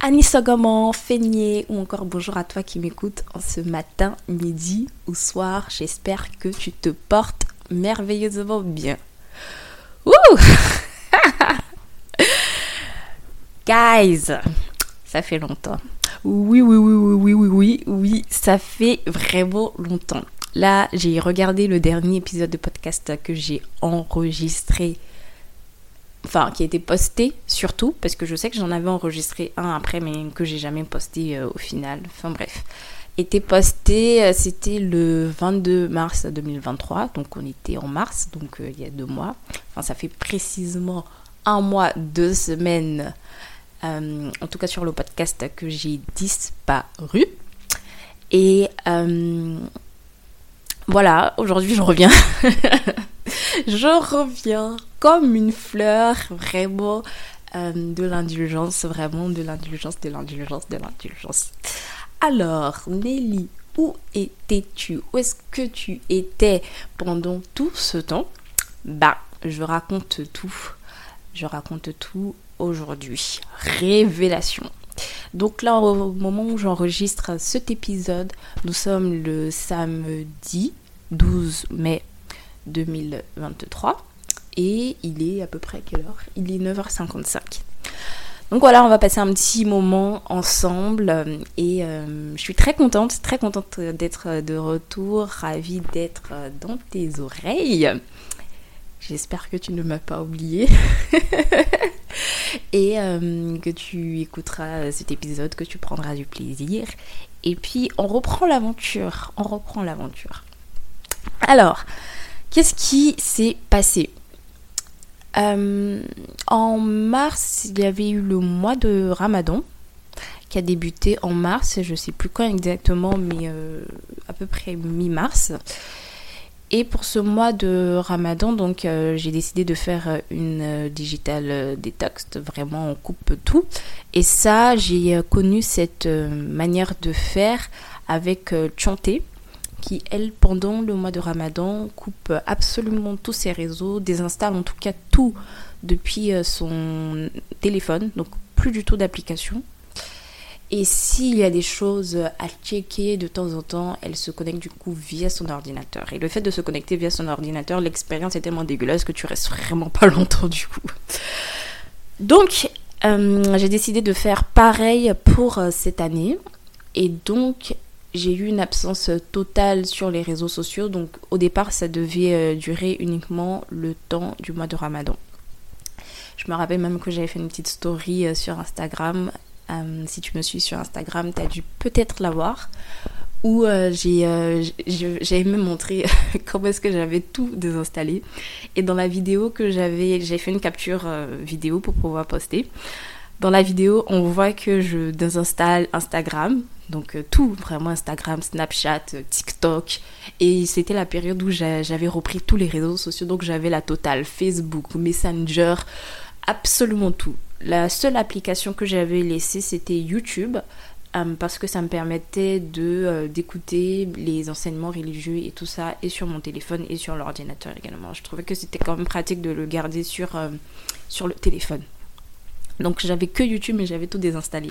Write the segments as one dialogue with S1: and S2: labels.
S1: Annie Sogoman, Feigné ou encore bonjour à toi qui m'écoute en ce matin, midi ou soir. J'espère que tu te portes merveilleusement bien. Ouh Guys, ça fait longtemps. Oui, oui, oui, oui, oui, oui, oui, oui, ça fait vraiment longtemps. Là, j'ai regardé le dernier épisode de podcast que j'ai enregistré enfin qui a été posté surtout parce que je sais que j'en avais enregistré un après mais que j'ai jamais posté euh, au final. Enfin bref. Était posté euh, c'était le 22 mars 2023 donc on était en mars donc euh, il y a deux mois. Enfin ça fait précisément un mois deux semaines en tout cas sur le podcast que j'ai disparu. Et voilà aujourd'hui je reviens. Je reviens comme une fleur, vraiment euh, de l'indulgence, vraiment de l'indulgence, de l'indulgence, de l'indulgence. Alors, Nelly, où étais-tu? Où est-ce que tu étais pendant tout ce temps? Bah, je raconte tout. Je raconte tout aujourd'hui. Révélation. Donc là, au moment où j'enregistre cet épisode, nous sommes le samedi 12 mai 2023 et il est à peu près quelle heure? Il est 9h55. Donc voilà, on va passer un petit moment ensemble et euh, je suis très contente, très contente d'être de retour, ravie d'être dans tes oreilles. J'espère que tu ne m'as pas oublié et euh, que tu écouteras cet épisode, que tu prendras du plaisir. Et puis on reprend l'aventure, on reprend l'aventure. Alors, qu'est-ce qui s'est passé? Euh, en mars, il y avait eu le mois de Ramadan qui a débuté en mars, je ne sais plus quand exactement, mais euh, à peu près mi-mars. Et pour ce mois de Ramadan, donc euh, j'ai décidé de faire une digital detox, vraiment on coupe tout. Et ça, j'ai connu cette manière de faire avec Chanté qui, elle, pendant le mois de Ramadan, coupe absolument tous ses réseaux, désinstalle en tout cas tout depuis euh, son téléphone, donc plus du tout d'application. Et s'il y a des choses à checker de temps en temps, elle se connecte du coup via son ordinateur. Et le fait de se connecter via son ordinateur, l'expérience est tellement dégueulasse que tu restes vraiment pas longtemps du coup. Donc, euh, j'ai décidé de faire pareil pour euh, cette année. Et donc, j'ai eu une absence totale sur les réseaux sociaux. Donc au départ, ça devait euh, durer uniquement le temps du mois de Ramadan. Je me rappelle même que j'avais fait une petite story euh, sur Instagram. Euh, si tu me suis sur Instagram, tu as dû peut-être la voir. Où j'avais même montré comment est-ce que j'avais tout désinstallé. Et dans la vidéo que j'avais, j'ai fait une capture vidéo pour pouvoir poster. Dans la vidéo, on voit que je désinstalle Instagram, donc euh, tout, vraiment Instagram, Snapchat, euh, TikTok. Et c'était la période où j'avais repris tous les réseaux sociaux. Donc j'avais la totale, Facebook, Messenger, absolument tout. La seule application que j'avais laissée, c'était YouTube. euh, parce que ça me permettait d'écouter les enseignements religieux et tout ça et sur mon téléphone et sur l'ordinateur également. Je trouvais que c'était quand même pratique de le garder sur, sur le téléphone. Donc j'avais que YouTube mais j'avais tout désinstallé.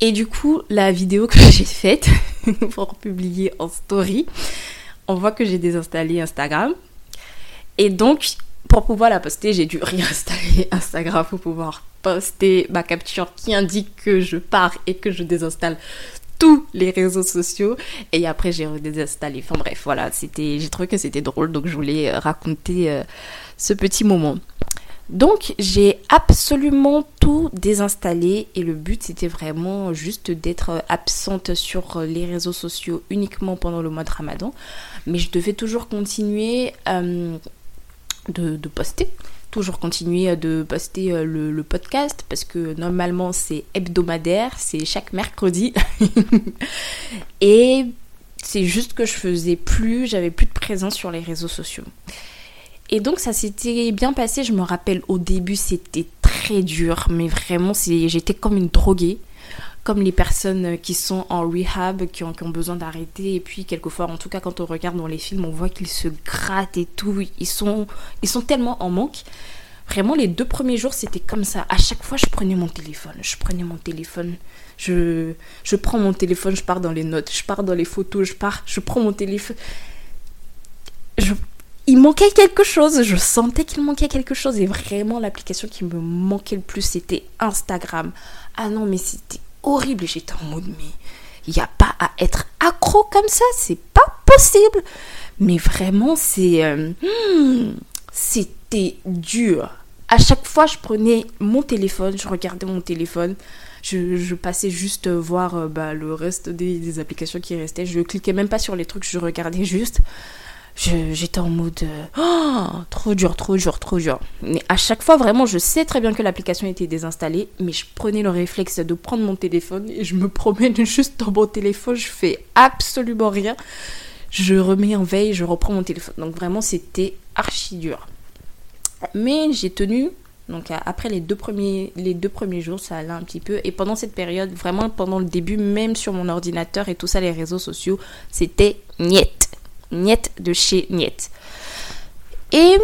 S1: Et du coup, la vidéo que j'ai faite pour publier en story, on voit que j'ai désinstallé Instagram. Et donc, pour pouvoir la poster, j'ai dû réinstaller Instagram pour pouvoir poster ma capture qui indique que je pars et que je désinstalle tous les réseaux sociaux et après j'ai redésinstallé. Enfin bref, voilà, j'ai trouvé que c'était drôle donc je voulais euh, raconter euh, ce petit moment. Donc j'ai absolument tout désinstallé et le but c'était vraiment juste d'être absente sur les réseaux sociaux uniquement pendant le mois de Ramadan. Mais je devais toujours continuer euh, de, poster, toujours continuer de poster euh, le, podcast parce que normalement c'est hebdomadaire, c'est chaque mercredi. et c'est juste que je faisais plus, j'avais plus de présence sur les réseaux sociaux. Et donc ça s'était bien passé, je me rappelle au début c'était très dur, mais vraiment j'étais comme une droguée, comme les personnes qui sont en rehab, qui ont, qui ont besoin d'arrêter, et puis quelquefois, en tout cas quand on regarde dans les films, on voit qu'ils se grattent et tout, ils sont, ils sont tellement en manque. Vraiment les deux premiers jours c'était comme ça, à chaque fois je prenais mon téléphone, je prenais mon téléphone, je, je prends mon téléphone, je pars dans les notes, je pars dans les photos, je pars, je prends mon téléphone. Je il manquait quelque chose. Je sentais qu'il manquait quelque chose. Et vraiment, l'application qui me manquait le plus, c'était Instagram. Ah non, mais c'était horrible. J'étais en mode, mais il n'y a pas à être accro comme ça. C'est pas possible. Mais vraiment, c'est. Euh, hmm, c'était dur. À chaque fois, je prenais mon téléphone, je regardais mon téléphone. Je, passais juste voir euh, bah, le reste des, des, applications qui restaient. Je cliquais même pas sur les trucs, je regardais juste j'étais en mode euh, oh, trop dur, trop dur, trop dur. Mais à chaque fois, vraiment, je sais très bien que l'application était désinstallée, mais je prenais le réflexe de prendre mon téléphone et je me promène juste dans mon téléphone, je fais absolument rien. Je remets en veille, je reprends mon téléphone. Donc vraiment, c'était archi dur. Mais j'ai tenu. Donc après les deux, premiers, jours, ça allait un petit peu. Et pendant cette période, vraiment pendant le début, même sur mon ordinateur et tout ça, les réseaux sociaux, c'était niet Niet de chez Niet. Et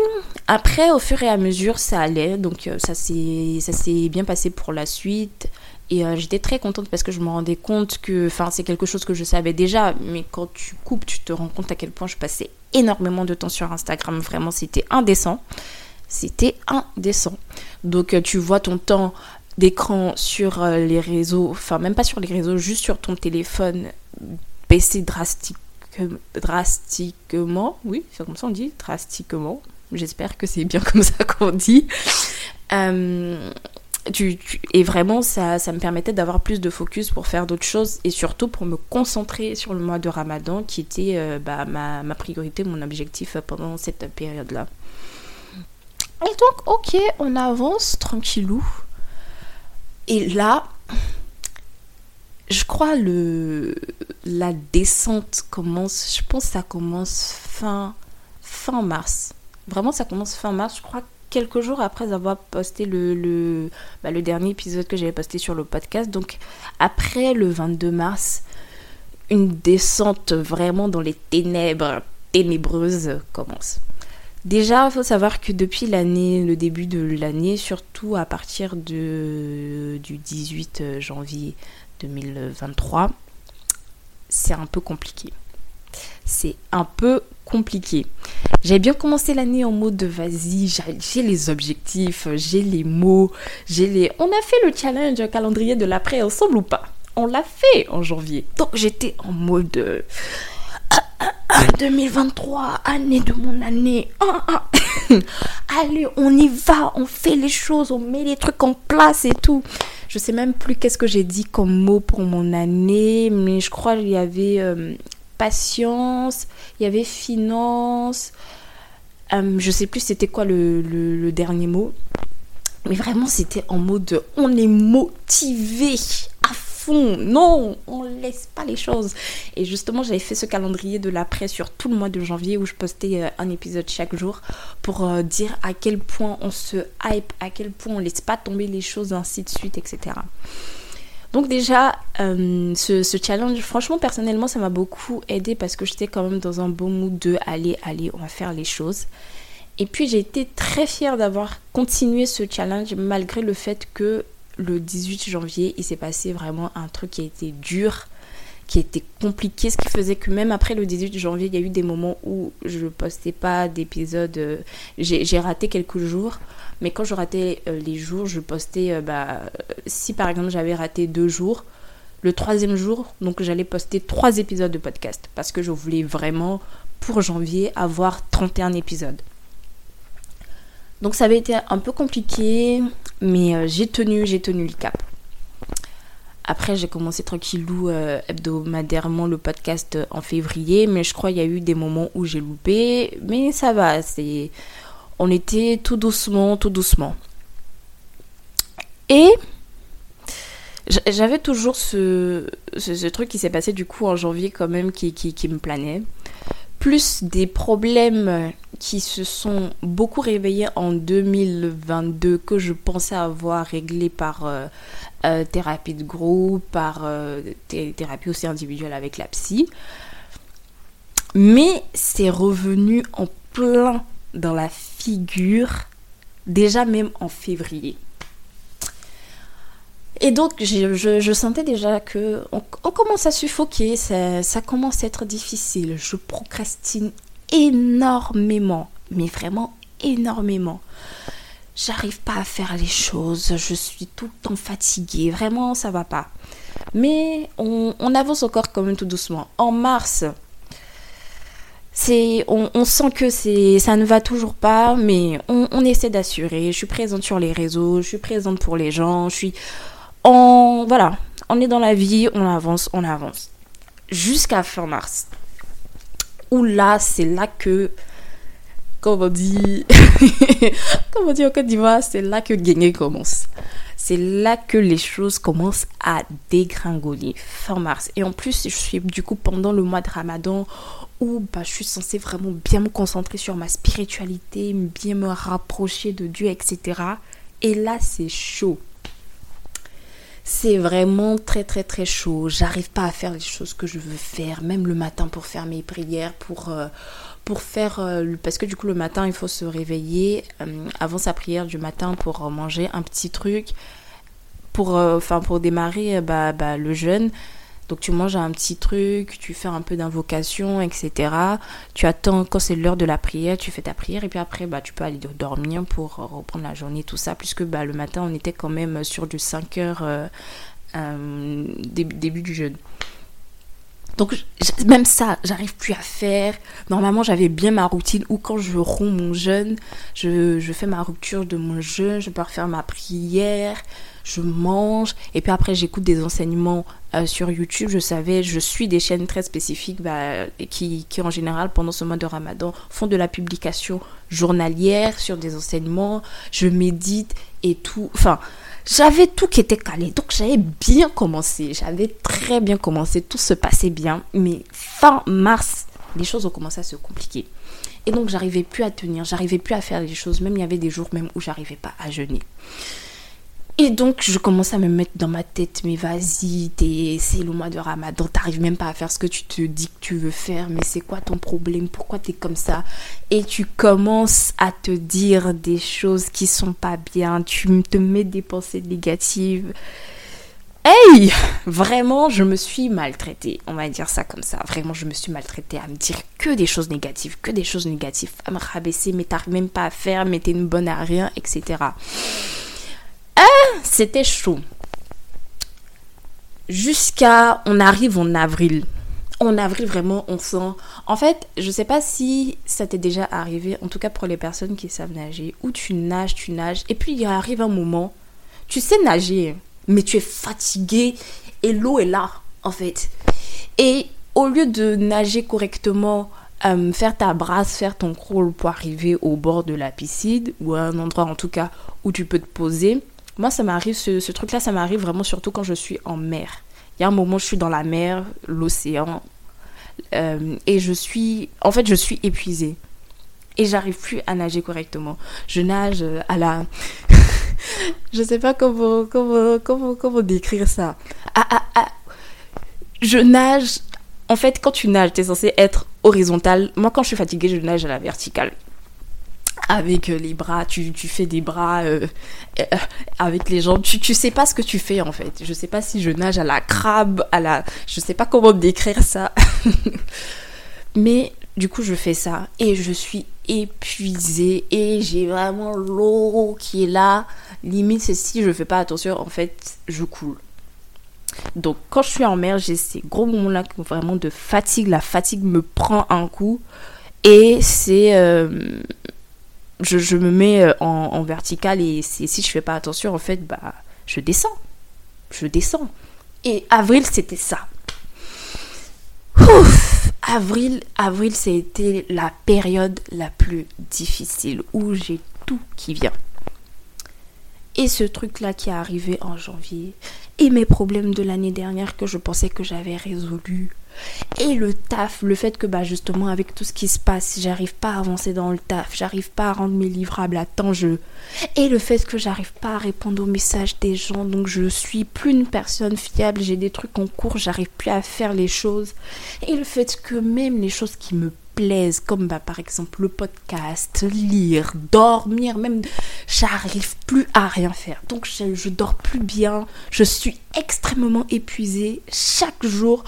S1: après, au fur et à mesure, ça allait. Donc, euh, ça s'est bien passé pour la suite. Et euh, j'étais très contente parce que je me rendais compte que, enfin, c'est quelque chose que je savais déjà, mais quand tu coupes, tu te rends compte à quel point je passais énormément de temps sur Instagram. Vraiment, c'était indécent. C'était indécent. Donc, euh, tu vois ton temps d'écran sur les réseaux, enfin, même pas sur les réseaux, juste sur ton téléphone baisser drastiquement drastiquement, oui, c'est comme ça on dit, drastiquement. J'espère que c'est bien comme ça qu'on dit. Euh, et vraiment, ça, ça me permettait d'avoir plus de focus pour faire d'autres choses et surtout pour me concentrer sur le mois de Ramadan qui était euh, bah, ma, ma, priorité, mon objectif pendant cette période-là. Et donc, ok, on avance tranquillou. Et là, je crois le la descente commence, je pense que ça commence fin fin mars. Vraiment ça commence fin mars, je crois quelques jours après avoir posté le le, bah, le dernier épisode que j'avais posté sur le podcast. Donc après le 22 mars, une descente vraiment dans les ténèbres ténébreuses commence. Déjà, il faut savoir que depuis l'année, le début de l'année, surtout à partir de, du 18 janvier 2023, c'est un peu compliqué. C'est un peu compliqué. J'ai bien commencé l'année en mode de vas-y, j'ai les objectifs, j'ai les mots, j'ai les. On a fait le challenge calendrier de l'après ensemble ou pas? On l'a fait en janvier. Donc j'étais en mode 2023, année de mon année. Allez, on y va, on fait les choses, on met les trucs en place et tout. Je sais même plus qu'est-ce que j'ai dit comme mot pour mon année, mais je crois qu'il y avait euh, patience, il y avait finance. Euh, je sais plus c'était quoi le, dernier mot. Mais vraiment, c'était en mode on est motivé à non, on laisse pas les choses. Et justement, j'avais fait ce calendrier de l'après sur tout le mois de janvier où je postais euh, un épisode chaque jour pour euh, dire à quel point on se hype, à quel point on laisse pas tomber les choses, ainsi de suite, etc. Donc déjà, euh, ce, challenge, franchement, personnellement, ça m'a beaucoup aidé parce que j'étais quand même dans un bon mood de aller, aller, on va faire les choses. Et puis j'ai été très fière d'avoir continué ce challenge malgré le fait que le 18 janvier, il s'est passé vraiment un truc qui a été dur, qui était compliqué, ce qui faisait que même après le 18 janvier, il y a eu des moments où je postais pas d'épisodes. Euh, j'ai raté quelques jours, mais quand je ratais euh, les jours, je postais. Euh, bah, si par exemple j'avais raté deux jours, le troisième jour, donc j'allais poster trois épisodes de podcast parce que je voulais vraiment pour janvier avoir 31 épisodes. Donc ça avait été un peu compliqué, mais j'ai tenu, j'ai tenu le cap. Après, j'ai commencé tranquillou euh, hebdomadairement le podcast en février, mais je crois qu'il y a eu des moments où j'ai loupé, mais ça va, on était tout doucement, tout doucement. Et j'avais toujours ce, truc qui s'est passé du coup en janvier quand même qui, me planait. Plus des problèmes qui se sont beaucoup réveillés en 2022 que je pensais avoir réglés par euh, euh, thérapie de groupe, par euh, thérapie aussi individuelle avec la psy. Mais c'est revenu en plein dans la figure, déjà même en février. Et donc, je, sentais déjà que on, commence à suffoquer, ça, commence à être difficile. Je procrastine énormément, mais vraiment énormément j'arrive pas à faire les choses, je suis tout le temps fatiguée, vraiment ça va pas. Mais on, avance encore quand même tout doucement. En mars, c'est, on, sent que c'est, ça ne va toujours pas, mais on, essaie d'assurer. Je suis présente sur les réseaux, je suis présente pour les gens, je suis, en, voilà, on est dans la vie, on avance, on avance, jusqu'à fin mars. Où là, c'est là que comme on dit, comme on dit en Côte d'Ivoire, c'est là que gagner commence. C'est là que les choses commencent à dégringoler, fin mars. Et en plus, je suis du coup pendant le mois de Ramadan où bah, je suis censée vraiment bien me concentrer sur ma spiritualité, bien me rapprocher de Dieu, etc. Et là, c'est chaud. C'est vraiment très très très chaud. J'arrive pas à faire les choses que je veux faire, même le matin pour faire mes prières, pour... Euh, pour faire euh, parce que du coup le matin il faut se réveiller euh, avant sa prière du matin pour manger un petit truc pour enfin pour démarrer bah, bah, le jeûne donc tu manges un petit truc tu fais un peu d'invocation etc tu attends quand c'est l'heure de la prière tu fais ta prière et puis après bah tu peux aller dormir pour reprendre la journée tout ça. Puisque bah le matin on était quand même sur du 5 heures début du jeûne donc même ça, j'arrive plus à faire. Normalement, j'avais bien ma routine où quand je romps mon jeûne, je, fais ma rupture de mon jeûne, je peux refaire ma prière, je mange et puis après j'écoute des enseignements euh, sur YouTube. Je savais, je suis des chaînes très spécifiques bah, qui, qui en général pendant ce mois de Ramadan font de la publication journalière sur des enseignements. Je médite et tout. Enfin, j'avais tout qui était calé. Donc j'avais bien commencé. J'avais très bien commencé. Tout se passait bien. Mais fin mars, les choses ont commencé à se compliquer. Et donc j'arrivais plus à tenir. J'arrivais plus à faire les choses. Même il y avait des jours même où j'arrivais pas à jeûner. Et donc, je commence à me mettre dans ma tête, mais vas-y, c'est le mois de Ramadan, t'arrives même pas à faire ce que tu te dis que tu veux faire, mais c'est quoi ton problème? Pourquoi t'es comme ça? Et tu commences à te dire des choses qui sont pas bien, tu te mets des pensées négatives. Hey Vraiment, je me suis maltraitée, on va dire ça comme ça. Vraiment, je me suis maltraitée à me dire que des choses négatives, que des choses négatives, à me rabaisser, mais t'arrives même pas à faire, mais t'es une bonne à rien, etc. Ah, c'était chaud. Jusqu'à, on arrive en avril. En avril, vraiment, on sent. En fait, je sais pas si ça t'est déjà arrivé, en tout cas pour les personnes qui savent nager, où tu nages, tu nages, et puis il arrive un moment, tu sais nager, mais tu es fatigué et l'eau est là, en fait. Et au lieu de nager correctement, euh, faire ta brasse, faire ton crawl pour arriver au bord de la piscine, ou à un endroit en tout cas où tu peux te poser, moi, ça m'arrive, ce, truc-là, ça m'arrive vraiment surtout quand je suis en mer. Il y a un moment, je suis dans la mer, l'océan, euh, et je suis, en fait, je suis épuisée. Et j'arrive plus à nager correctement. Je nage à la, je sais pas comment, comment, comment, comment décrire ça. Ah, ah, ah. Je nage. En fait, quand tu nages, tu es censé être horizontal. Moi, quand je suis fatiguée, je nage à la verticale avec euh, les bras, tu, fais des bras euh, euh, avec les jambes, tu, tu sais pas ce que tu fais en fait. Je sais pas si je nage à la crabe, à la. Je sais pas comment décrire ça. Mais du coup, je fais ça et je suis épuisée et j'ai vraiment l'eau qui est là. Limite, c'est si je fais pas attention, en fait, je coule. Donc, quand je suis en mer, j'ai ces gros moments-là vraiment de fatigue. La fatigue me prend un coup et c'est je, me mets euh, en, vertical et si je fais pas attention, en fait, bah, je descends. Je descends. Et avril, c'était ça. avril, avril, c'était la période la plus difficile où j'ai tout qui vient. Et ce truc-là qui est arrivé en janvier, et mes problèmes de l'année dernière que je pensais que j'avais résolus, et le taf, le fait que bah justement avec tout ce qui se passe, j'arrive pas à avancer dans le taf, j'arrive pas à rendre mes livrables à temps, je et le fait que j'arrive pas à répondre aux messages des gens, donc je suis plus une personne fiable, j'ai des trucs en cours, j'arrive plus à faire les choses. Et le fait que même les choses qui me plaisent, comme bah, par exemple le podcast, lire, dormir, même j'arrive plus à rien faire. Donc je, je dors plus bien, je suis extrêmement épuisée chaque jour.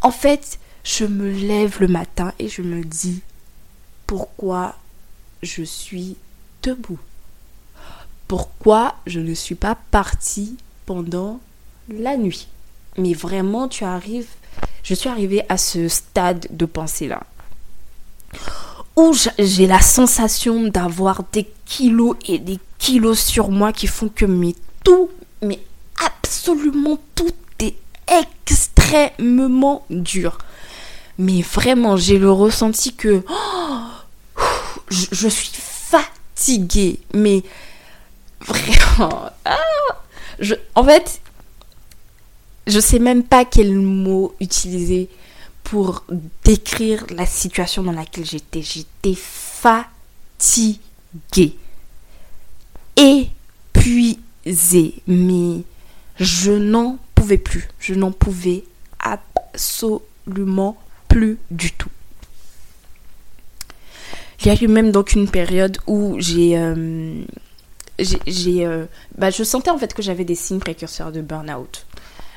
S1: En fait, je me lève le matin et je me dis pourquoi je suis debout? Pourquoi je ne suis pas partie pendant la nuit? Mais vraiment, tu arrives, je suis arrivée à ce stade de pensée là où j'ai la sensation d'avoir des kilos et des kilos sur moi qui font que mais tout, mais absolument tout est extrêmement dur. Mais vraiment, j'ai le ressenti que oh, je, suis fatiguée. Mais vraiment. Ah, je, en fait, je sais même pas quel mot utiliser pour décrire la situation dans laquelle j'étais. J'étais fatiguée, épuisée, mais je n'en pouvais plus. Je n'en pouvais absolument plus du tout. Il y a eu même donc une période où j'ai... Euh, j'ai, euh, bah, je sentais en fait que j'avais des signes précurseurs de burn-out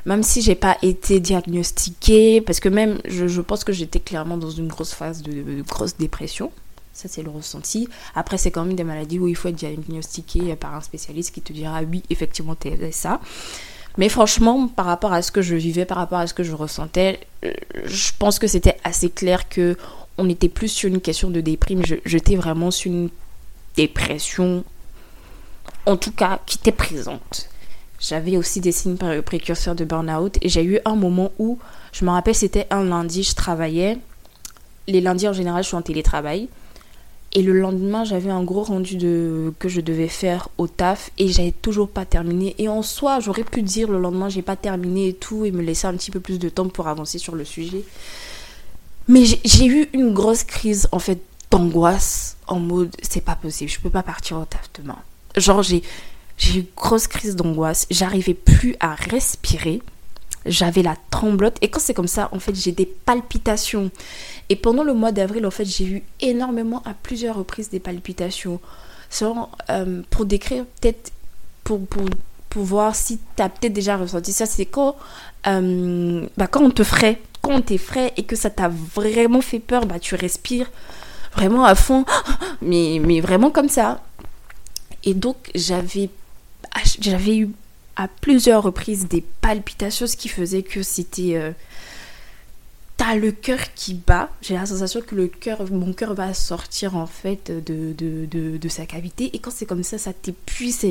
S1: même si j'ai pas été diagnostiquée, parce que même je, pense que j'étais clairement dans une grosse phase de, grosse dépression. Ça, c'est le ressenti. Après, c'est quand même des maladies où il faut être diagnostiqué par un spécialiste qui te dira oui, effectivement, t'es ça. Mais franchement, par rapport à ce que je vivais, par rapport à ce que je ressentais, euh, je pense que c'était assez clair que on était plus sur une question de déprime. J'étais vraiment sur une dépression, en tout cas, qui était présente. J'avais aussi des signes précurseurs de burn-out et j'ai eu un moment où, je me rappelle, c'était un lundi, je travaillais. Les lundis en général, je suis en télétravail. Et le lendemain, j'avais un gros rendu de, que je devais faire au taf et j'avais toujours pas terminé. Et en soi, j'aurais pu dire le lendemain, j'ai pas terminé et tout et me laisser un petit peu plus de temps pour avancer sur le sujet. Mais j'ai eu une grosse crise en fait d'angoisse en mode c'est pas possible, je peux pas partir au taf demain. Genre, j'ai j'ai eu une grosse crise d'angoisse. J'arrivais plus à respirer. J'avais la tremblote. Et quand c'est comme ça, en fait, j'ai des palpitations. Et pendant le mois d'avril, en fait, j'ai eu énormément, à plusieurs reprises, des palpitations. Sans, euh, pour décrire, peut-être, pour, pour, pour, voir si tu as peut-être déjà ressenti ça, c'est quand, euh, bah, quand on te ferait, quand on t'effraie et que ça t'a vraiment fait peur, bah, tu respires vraiment à fond, mais, mais vraiment comme ça. Et donc, j'avais j'avais eu à plusieurs reprises des palpitations, ce qui faisait que c'était. Euh, t'as le cœur qui bat. J'ai la sensation que le cœur, mon cœur va sortir en fait de, de, de, sa cavité. Et quand c'est comme ça, ça t'épuise.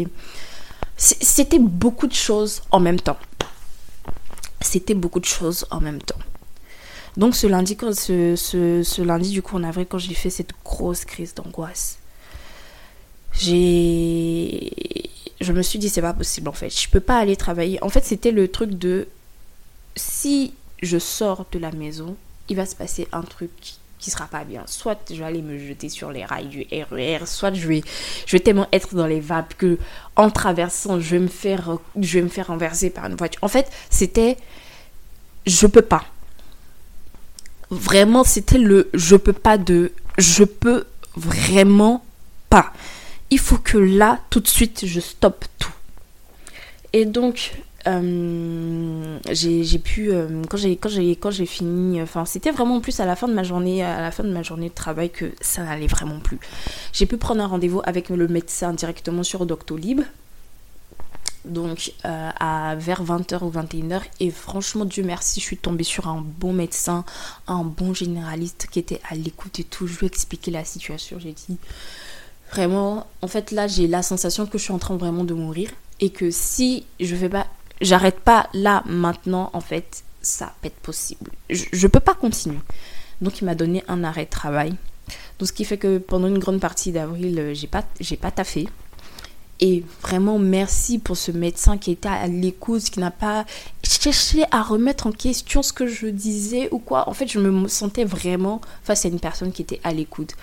S1: C'était beaucoup de choses en même temps. C'était beaucoup de choses en même temps. Donc ce lundi, quand, ce, ce, ce lundi du coup en avril, quand j'ai fait cette grosse crise d'angoisse, j'ai je me suis dit c'est pas possible en fait. Je peux pas aller travailler. En fait, c'était le truc de si je sors de la maison, il va se passer un truc qui sera pas bien. Soit je vais aller me jeter sur les rails du RER, e soit je vais, je vais tellement être dans les vapes que en traversant, je vais me faire, je vais me faire renverser par une voiture. En fait, c'était, je peux pas. Vraiment, c'était le je peux pas de, je peux vraiment pas. Il faut que là, tout de suite, je stoppe tout. Et donc, euh, j'ai pu euh, quand j'ai fini enfin c'était vraiment plus à la fin de ma journée à la fin de ma journée de travail que ça n'allait vraiment plus. J'ai pu prendre un rendez-vous avec le médecin directement sur Doctolib. Donc euh, à vers 20h ou 21h et franchement Dieu merci je suis tombée sur un bon médecin un bon généraliste qui était à l'écoute et tout. Je lui ai expliqué la situation. J'ai dit vraiment en fait là j'ai la sensation que je suis en train vraiment de mourir et que si je fais pas j'arrête pas là maintenant, en fait, ça peut être possible. Je, ne peux pas continuer. Donc il m'a donné un arrêt de travail. Donc ce qui fait que pendant une grande partie d'avril, euh, j'ai pas j'ai pas taffé. Et vraiment merci pour ce médecin qui était à l'écoute, qui n'a pas cherché à remettre en question ce que je disais ou quoi. En fait, je me sentais vraiment face à une personne qui était à l'écoute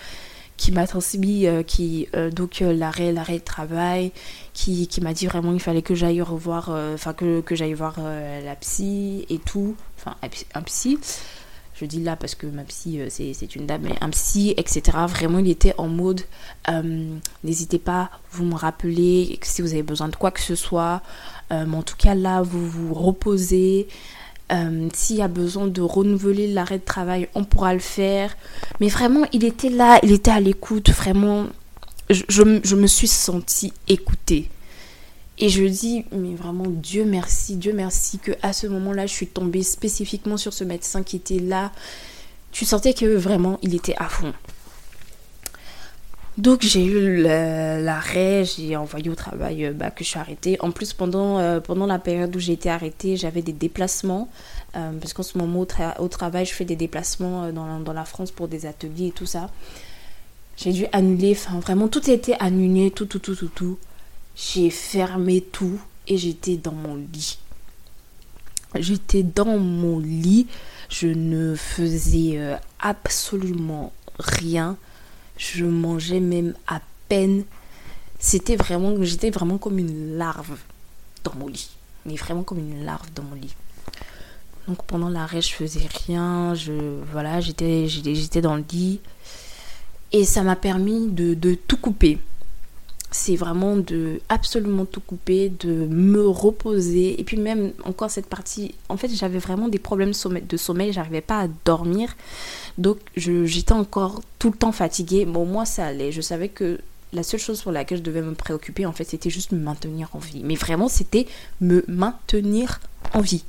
S1: qui m'a transmis euh, qui euh, donc euh, l'arrêt l'arrêt de travail qui, qui m'a dit vraiment il fallait que j'aille revoir enfin que, que j'aille voir la psy et tout. Enfin un psy je dis là parce que ma psy c'est une dame mais un psy etc vraiment il était en mode n'hésitez pas vous me rappelez si vous avez besoin de quoi que ce soit. Mais en tout cas là vous vous reposez euh, s'il y a besoin de renouveler l'arrêt de travail, on pourra le faire. Mais vraiment, il était là, il était à l'écoute. Vraiment, je, je, me suis sentie écoutée. Et je dis, mais vraiment, Dieu merci, Dieu merci que à ce moment-là, je suis tombée spécifiquement sur ce médecin qui était là. Tu sentais que vraiment, il était à fond. Donc j'ai eu l'arrêt, j'ai envoyé au travail euh, bah, que je suis arrêtée. En plus, pendant, euh, pendant la période où j'ai été arrêtée, j'avais des déplacements. Euh, parce qu'en ce moment, au, travail, je fais des déplacements dans, dans, la France pour des ateliers et tout ça. J'ai dû annuler, enfin vraiment, tout a été annulé, tout, tout, tout, tout, tout. J'ai fermé tout et j'étais dans mon lit. J'étais dans mon lit, je ne faisais absolument rien je mangeais même à peine. C'était vraiment, j'étais vraiment comme une larve dans mon lit. Mais vraiment comme une larve dans mon lit. Donc pendant l'arrêt, je faisais rien. Je, voilà, j'étais, j'étais dans le lit. Et ça m'a permis de, de tout couper c'est vraiment de absolument tout couper, de me reposer. Et puis même encore cette partie, en fait j'avais vraiment des problèmes de sommeil, j'arrivais pas à dormir. Donc j'étais encore tout le temps fatiguée. Bon moi ça allait, je savais que la seule chose pour laquelle je devais me préoccuper en fait c'était juste me maintenir en vie. Mais vraiment c'était me maintenir en vie.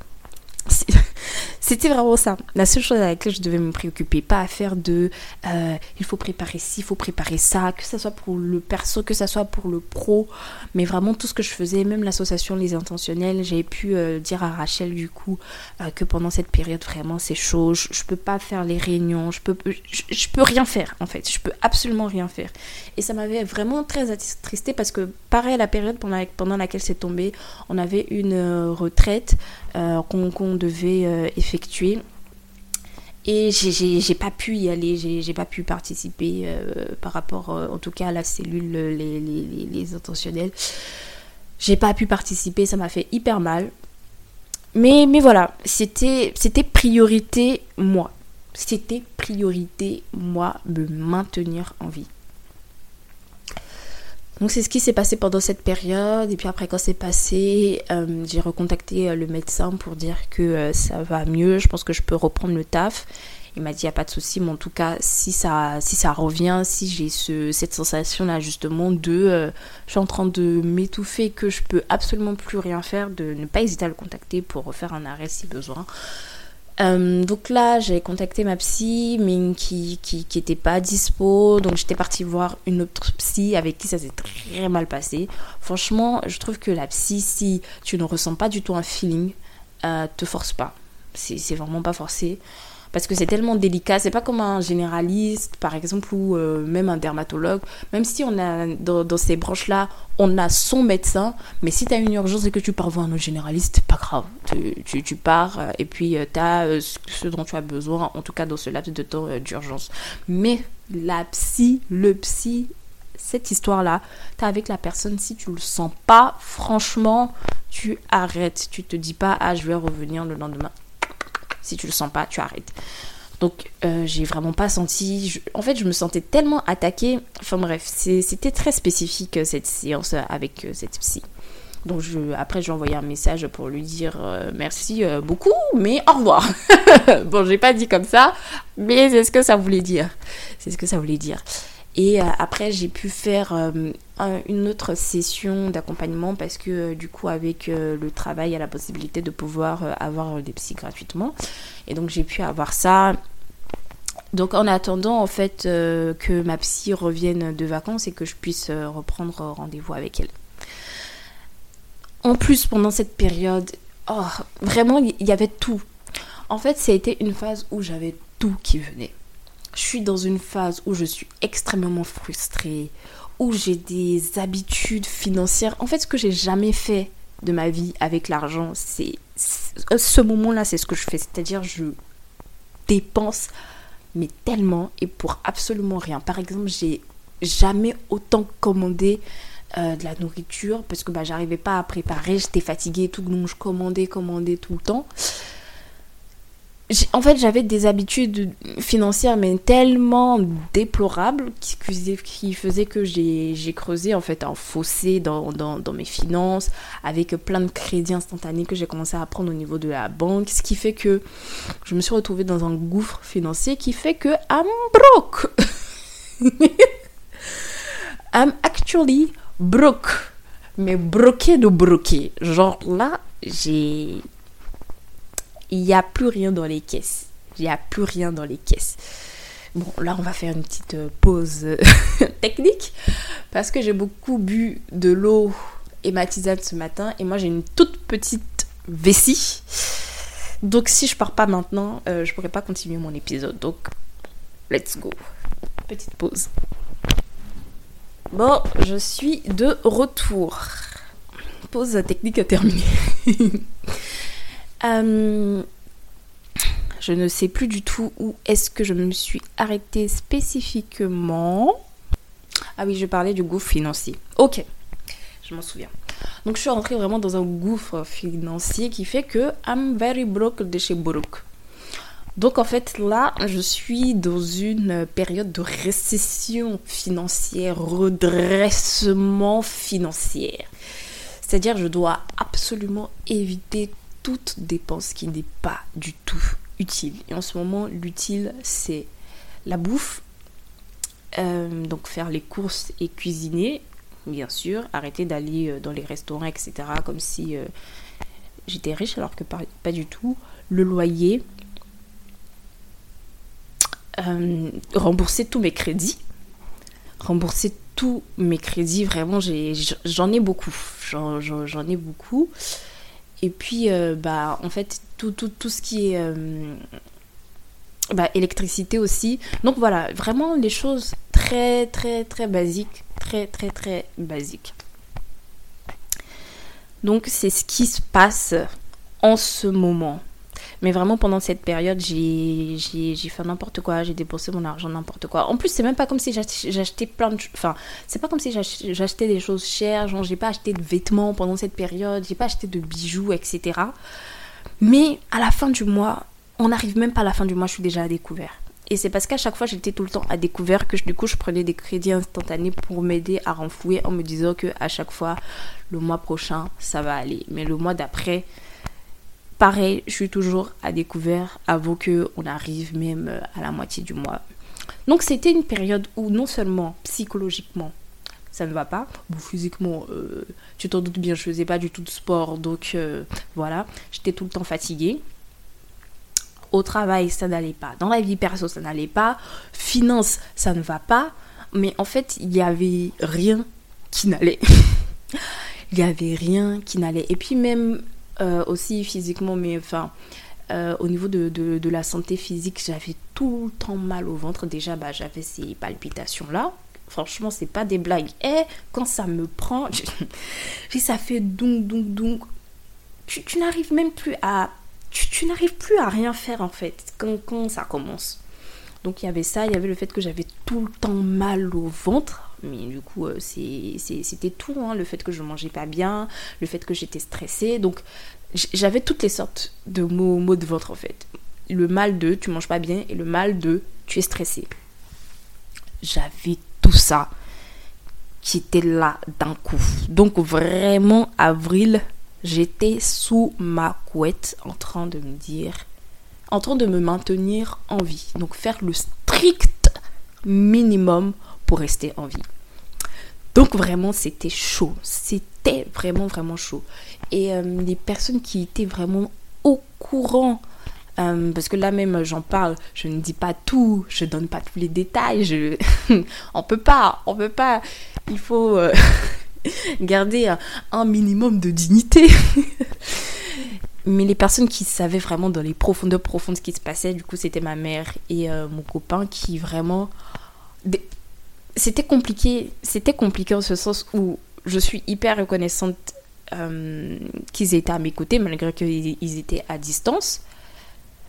S1: C'était vraiment ça. La seule chose à laquelle je devais me préoccuper, pas à faire de euh, il faut préparer ci, il faut préparer ça, que ce soit pour le perso, que ce soit pour le pro, mais vraiment tout ce que je faisais, même l'association Les Intentionnels, j'ai pu euh, dire à Rachel du coup euh, que pendant cette période vraiment c'est chaud, je, je, peux pas faire les réunions, je peux, je, peux rien faire en fait, je peux absolument rien faire. Et ça m'avait vraiment très attristé parce que pareil la période pendant, pendant laquelle c'est tombé, on avait une retraite qu'on devait effectuer et j'ai pas pu y aller, j'ai pas pu participer euh, par rapport euh, en tout cas à la cellule, les, les, les intentionnels. J'ai pas pu participer, ça m'a fait hyper mal. Mais, mais voilà, c'était priorité moi. C'était priorité moi, me maintenir en vie. Donc c'est ce qui s'est passé pendant cette période. Et puis après quand c'est passé, euh, j'ai recontacté euh, le médecin pour dire que euh, ça va mieux. Je pense que je peux reprendre le taf. Il m'a dit il n'y a pas de souci, mais en tout cas si ça, si ça revient, si j'ai ce, cette sensation là justement de je suis en train de m'étouffer, que je peux absolument plus rien faire, de ne pas hésiter à le contacter pour refaire un arrêt si besoin. Euh, donc là, j'ai contacté ma psy, mais qui, qui, qui était pas dispo. Donc j'étais partie voir une autre psy avec qui ça s'est très mal passé. Franchement, je trouve que la psy, si tu ne ressens pas du tout un feeling, euh, te force pas. C'est vraiment pas forcé. Parce que c'est tellement délicat. C'est pas comme un généraliste, par exemple, ou euh, même un dermatologue. Même si on a dans, ces branches-là, on a son médecin, mais si tu as une urgence et que tu pars voir un généraliste, pas grave. Tu, pars euh, et puis tu as ce dont tu as besoin, en tout cas dans ce laps de temps d'urgence. Mais la psy, le psy, cette histoire-là, tu avec la personne, si tu le sens pas, franchement, tu arrêtes. Tu te dis pas, ah, je vais revenir le lendemain. Si tu le sens pas, tu arrêtes. Donc, euh, j'ai vraiment pas senti. En fait, je me sentais tellement attaquée. Enfin, bref, c'était très spécifique euh, cette séance avec euh, cette psy. Donc, après, j'ai envoyé un message pour lui dire merci beaucoup, mais au revoir. bon, j'ai pas dit comme ça, mais c'est ce que ça voulait dire. C'est ce que ça voulait dire. Et euh, après, j'ai pu faire euh, une autre session d'accompagnement parce que euh, du coup, avec le travail, il y a la possibilité de pouvoir avoir des psys gratuitement. Et donc, j'ai pu avoir ça. Donc, en attendant, en fait, que ma psy revienne de vacances et que je puisse reprendre rendez-vous avec elle. En plus, pendant cette période, oh, vraiment, il y avait tout. En fait, ça a été une phase où j'avais tout qui venait je suis dans une phase où je suis extrêmement frustrée, où j'ai des habitudes financières. En fait, ce que j'ai jamais fait de ma vie avec l'argent, c'est ce moment-là, c'est ce que je fais. C'est-à-dire, je dépense, mais tellement et pour absolument rien. Par exemple, j'ai jamais autant commandé euh, de la nourriture parce que bah, j'arrivais pas à préparer, j'étais fatiguée, tout donc je commandais, commandais tout le temps en fait, j'avais des habitudes financières, mais tellement déplorables, qui, faisaient que j'ai creusé en fait un fossé dans, dans, dans, mes finances, avec plein de crédits instantanés que j'ai commencé à prendre au niveau de la banque, ce qui fait que je me suis retrouvée dans un gouffre financier qui fait que I'm broke. I'm actually broke. Mais broqué de broqué. Genre là, j'ai il n'y a plus rien dans les caisses. Il n'y a plus rien dans les caisses. Bon, là, on va faire une petite euh, pause euh, technique parce que j'ai beaucoup bu de l'eau et ce matin et moi j'ai une toute petite vessie. Donc si je pars pas maintenant, euh, je pourrais pas continuer mon épisode. Donc let's go. Petite pause. Bon, je suis de retour. Pause technique terminée. Euh, je ne sais plus du tout où est-ce que je me suis arrêtée spécifiquement. Ah oui, je parlais du gouffre financier. Ok, je m'en souviens. Donc je suis rentrée vraiment dans un gouffre financier qui fait que I'm very broke de chez Brook. Donc en fait là, je suis dans une période de récession financière, redressement financier. C'est-à-dire je dois absolument éviter toute dépense qui n'est pas du tout utile. Et en ce moment, l'utile, c'est la bouffe, euh, donc faire les courses et cuisiner, bien sûr, arrêter d'aller euh, dans les restaurants, etc., comme si euh, j'étais riche alors que pas, pas, du tout. Le loyer, rembourser tous mes crédits, rembourser tous mes crédits, vraiment, j'en ai, ai, beaucoup, j'en ai beaucoup. Et puis, euh, bah, en fait, tout, tout, tout ce qui est euh, bah, électricité aussi. Donc voilà, vraiment les choses très, très, très basiques. Très, très, très basiques. Donc c'est ce qui se passe en ce moment. Mais vraiment, pendant cette période, j'ai fait n'importe quoi. J'ai dépensé mon argent n'importe quoi. En plus, c'est même pas comme si j'achetais plein de... Enfin, c'est pas comme si j'achetais des choses chères. Genre, j'ai pas acheté de vêtements pendant cette période. J'ai pas acheté de bijoux, etc. Mais à la fin du mois, on n'arrive même pas à la fin du mois, je suis déjà à découvert. Et c'est parce qu'à chaque fois, j'étais tout le temps à découvert que du coup, je prenais des crédits instantanés pour m'aider à renflouer en me disant que à chaque fois, le mois prochain, ça va aller. Mais le mois d'après, pareil, je suis toujours à découvert avant que on arrive même euh, à la moitié du mois. Donc c'était une période où non seulement psychologiquement ça ne va pas, bon physiquement euh, tu t'en doutes bien, je faisais pas du tout de sport donc euh, voilà, j'étais tout le temps fatiguée. Au travail ça n'allait pas, dans la vie perso ça n'allait pas, finance ça ne va pas, mais en fait il y avait rien qui n'allait. il y avait rien qui n'allait. Et puis même euh, aussi physiquement, mais enfin, euh, au niveau de, de, la santé physique, j'avais tout le temps mal au ventre. Déjà, bah, j'avais ces palpitations-là. Franchement, c'est pas des blagues. Et quand ça me prend, je, ça fait donc, donc, donc. Tu, n'arrives même plus à. Tu, tu n'arrives plus à rien faire en fait quand, quand ça commence. Donc il y avait ça, il y avait le fait que j'avais tout le temps mal au ventre. Mais du coup, euh, c'était tout. Hein, le fait que je mangeais pas bien, le fait que j'étais stressée. Donc j'avais toutes les sortes de mots, mots de ventre en fait. Le mal de tu manges pas bien et le mal de tu es stressé. J'avais tout ça qui était là d'un coup. Donc vraiment, avril, j'étais sous ma couette en train de me dire, en train de me maintenir en vie. Donc faire le strict minimum pour rester en vie. Donc vraiment, c'était chaud. C'était vraiment, vraiment chaud. Et euh, les personnes qui étaient vraiment au courant, euh, parce que là même j'en parle, je ne dis pas tout, je donne pas tous les détails, je... on peut pas, on peut pas, il faut euh, garder un minimum de dignité. Mais les personnes qui savaient vraiment dans les profondeurs profondes ce qui se passait, du coup c'était ma mère et mon copain qui vraiment c'était compliqué, c'était compliqué en ce sens où je suis hyper reconnaissante euh, qu'ils étaient à mes côtés malgré qu'ils étaient à distance.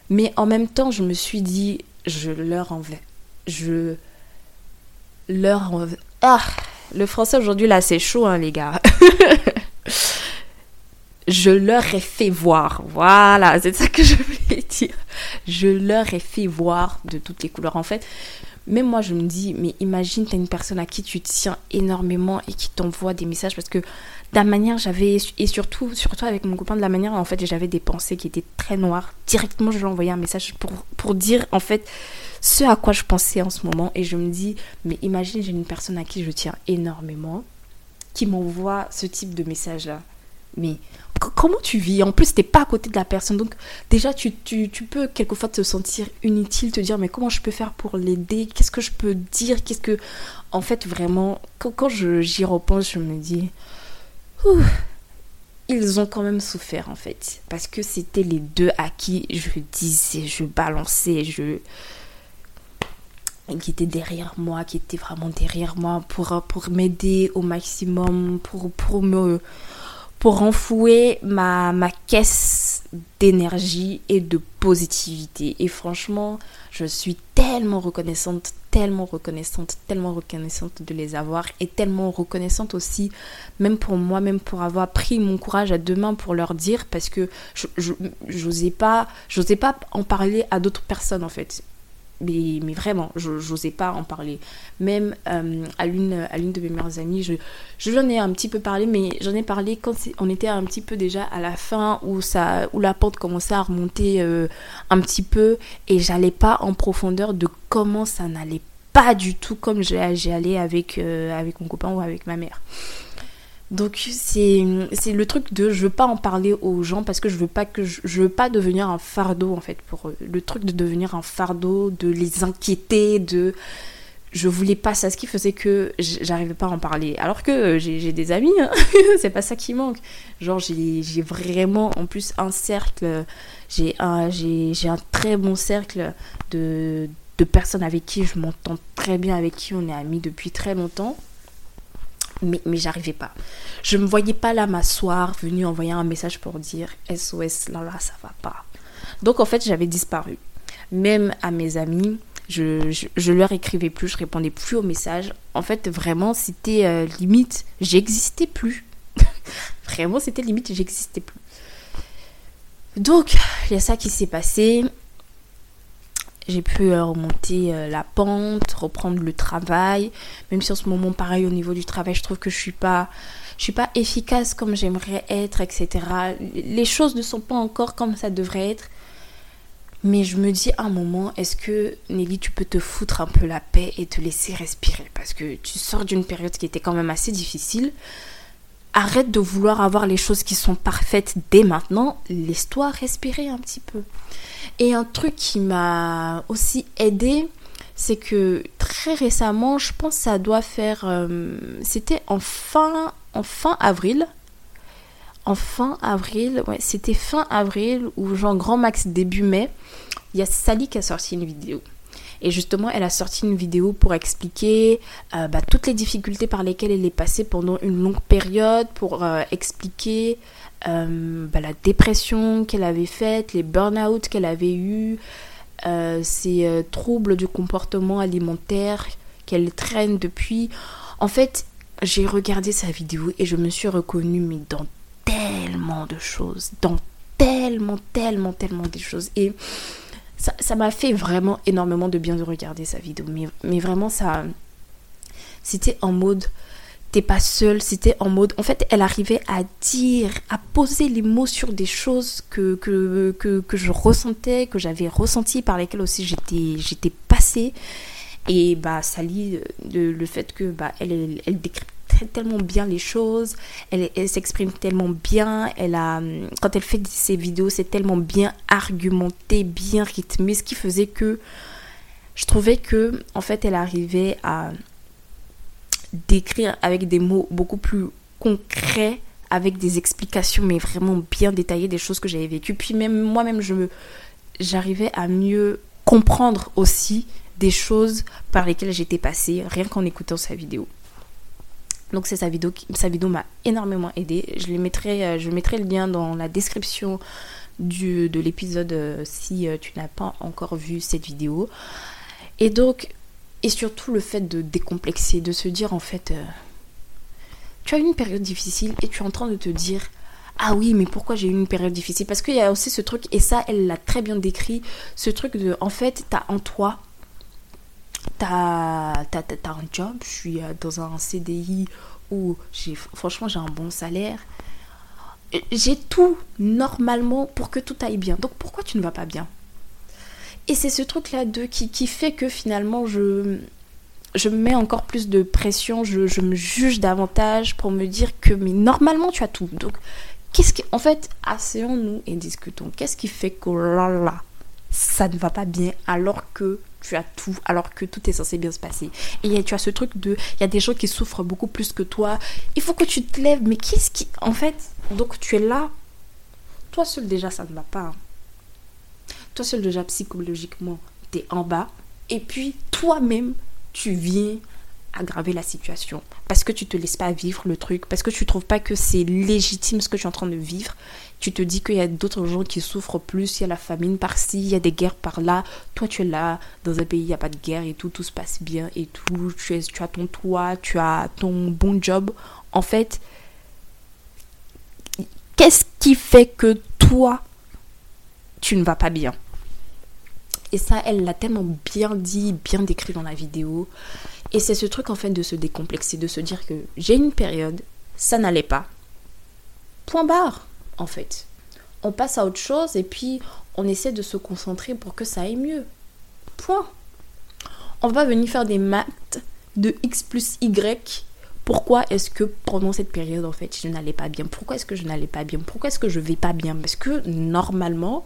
S1: Mais en même temps, je me suis dit, je leur en vais. Je leur en Ah Le français aujourd'hui, là, c'est chaud, hein, les gars. je leur ai fait voir. Voilà, c'est ça que je voulais dire. Je leur ai fait voir de toutes les couleurs. En fait, même moi, je me dis, mais imagine, tu as une personne à qui tu tiens énormément et qui t'envoie des messages parce que la manière, j'avais, et surtout, surtout avec mon copain, de la manière, en fait, j'avais des pensées qui étaient très noires. Directement, je lui envoyais un message pour, pour dire, en fait, ce à quoi je pensais en ce moment. Et je me dis, mais imagine, j'ai une personne à qui je tiens énormément qui m'envoie ce type de message-là. Mais comment tu vis? En plus, t'es pas à côté de la personne. Donc, déjà, tu, tu, tu, peux quelquefois te sentir inutile, te dire, mais comment je peux faire pour l'aider? Qu'est-ce que je peux dire? Qu'est-ce que. En fait, vraiment, quand, quand j'y repense, je me dis. ils ont quand même souffert, en fait. Parce que c'était les deux à qui je disais, je balançais, je qui étaient derrière moi, qui étaient vraiment derrière moi pour, pour m'aider au maximum, pour, pour me pour renflouer ma, ma caisse d'énergie et de positivité. Et franchement, je suis tellement reconnaissante, tellement reconnaissante, tellement reconnaissante de les avoir et tellement reconnaissante aussi, même pour moi, même pour avoir pris mon courage à deux mains pour leur dire parce que je n'osais pas, pas en parler à d'autres personnes en fait mais, mais vraiment, j'osais pas en parler. Même euh, à l'une à l'une de mes meilleures amies, je, je j'en ai un petit peu parlé, mais j'en ai parlé quand on était un petit peu déjà à la fin, où, ça, où la pente commençait à remonter euh, un petit peu, et j'allais pas en profondeur de comment ça n'allait pas du tout comme allé avec, euh, avec mon copain ou avec ma mère. Donc c'est le truc de je veux pas en parler aux gens parce que je veux pas que je, veux pas devenir un fardeau en fait pour eux. Le truc de devenir un fardeau, de les inquiéter, de je voulais pas ça ce qui faisait que j'arrivais pas à en parler. Alors que j'ai des amis, hein. c'est pas ça qui manque. Genre j'ai vraiment en plus un cercle, j'ai un j'ai un très bon cercle de de personnes avec qui je m'entends très bien, avec qui on est amis depuis très longtemps mais, j'arrivais pas. Je me voyais pas là m'asseoir, venir envoyer un message pour dire SOS, là là, ça va pas. Donc en fait, j'avais disparu. Même à mes amis, je, je, leur écrivais plus, je répondais plus aux messages. En fait, vraiment, c'était euh, limite, j'existais plus. vraiment, c'était limite, j'existais plus. Donc, il y a ça qui s'est passé j'ai pu euh, remonter euh, la pente, reprendre le travail. Même si en ce moment, pareil, au niveau du travail, je trouve que je suis pas, je suis pas efficace comme j'aimerais être, etc. Les choses ne sont pas encore comme ça devrait être. Mais je me dis à un moment, est-ce que Nelly, tu peux te foutre un peu la paix et te laisser respirer? Parce que tu sors d'une période qui était quand même assez difficile. Arrête de vouloir avoir les choses qui sont parfaites dès maintenant. Laisse-toi respirer un petit peu. Et un truc qui m'a aussi aidé, c'est que très récemment, je pense que ça doit faire. Euh, c'était en fin, avril. en fin avril, ouais, c'était fin avril ou genre grand max début mai, il y a Sally qui a sorti une vidéo. Et justement, elle a sorti une vidéo pour expliquer euh, bah, toutes les difficultés par lesquelles elle est passée pendant une longue période, pour euh, expliquer euh, bah, la dépression qu'elle avait faite, les burn-out qu'elle avait eu, ses troubles du comportement alimentaire qu'elle traîne depuis. En fait, j'ai regardé sa vidéo et je me suis reconnue mais dans tellement de choses, dans tellement, tellement, tellement de choses. Et ça m'a fait vraiment énormément de bien de regarder sa vidéo. Mais, mais vraiment, ça. C'était en mode. T'es pas seule, c'était en mode. En fait, elle arrivait à dire, à poser les mots sur des choses que, que, que, que je ressentais, que j'avais ressenti, par lesquelles aussi j'étais, j'étais passée. Et bah, ça lit le, le fait que bah, elle, elle, elle tellement bien les choses, elle, elle s'exprime tellement bien, elle a, quand elle fait ses vidéos, c'est tellement bien argumenté, bien rythmé, ce qui faisait que je trouvais que, en fait, elle arrivait à décrire avec des mots beaucoup plus concrets, avec des explications, mais vraiment bien détaillées des choses que j'avais vécues. Puis même moi-même, je j'arrivais à mieux comprendre aussi des choses par lesquelles j'étais passée, rien qu'en écoutant sa vidéo. Donc c'est sa vidéo, sa vidéo m'a énormément aidé. Je mettrai, euh, je le lien dans la description de l'épisode euh, si euh, tu n'as pas encore vu cette vidéo. Et donc, et surtout le fait de décomplexer, de se dire en fait, tu as eu une période difficile et tu es en train de te dire, ah oui, mais pourquoi j'ai eu une période difficile? Parce qu'il y a aussi ce truc, et ça, elle l'a très bien décrit, ce truc de, en fait, tu as en toi t'as as, un job, je suis euh, dans un CDI où j'ai franchement j'ai un bon salaire. J'ai tout normalement pour que tout aille bien. Donc pourquoi tu ne vas pas bien? Et c'est ce truc-là de qui, qui, fait que finalement je, je me mets encore plus de pression, je, je, me juge davantage pour me dire que mais normalement tu as tout. Donc qu'est-ce qui en fait asseyons-nous et discutons. Qu'est-ce qui fait que là là ça ne va pas bien alors que tu as tout, alors que tout est censé bien se passer. Et tu as ce truc de, il y a des gens qui souffrent beaucoup plus que toi. Il faut que tu te lèves, mais qu'est-ce qui... En fait, donc tu es là. Toi seul déjà, ça ne va pas. Hein. Toi seul déjà, psychologiquement, tu es en bas. Et puis, toi-même, tu viens aggraver la situation. Parce que tu te laisses pas vivre le truc, parce que tu trouves pas que c'est légitime ce que tu es en train de vivre. Tu te dis qu'il y a d'autres gens qui souffrent plus, il y a la famine par-ci, il y a des guerres par-là. Toi, tu es là, dans un pays, il n'y a pas de guerre et tout, tout se passe bien et tout. Tu, es, tu as ton toit, tu as ton bon job. En fait, qu'est-ce qui fait que toi, tu ne vas pas bien? Et ça, elle l'a tellement bien dit, bien décrit dans la vidéo. Et c'est ce truc en fait de se décomplexer, de se dire que j'ai une période, ça n'allait pas. Point barre, en fait. On passe à autre chose et puis on essaie de se concentrer pour que ça aille mieux. Point. On va venir faire des maths de x plus y. Pourquoi est-ce que pendant cette période, en fait, je n'allais pas bien? Pourquoi est-ce que je n'allais pas bien? Pourquoi est-ce que je vais pas bien? Parce que normalement,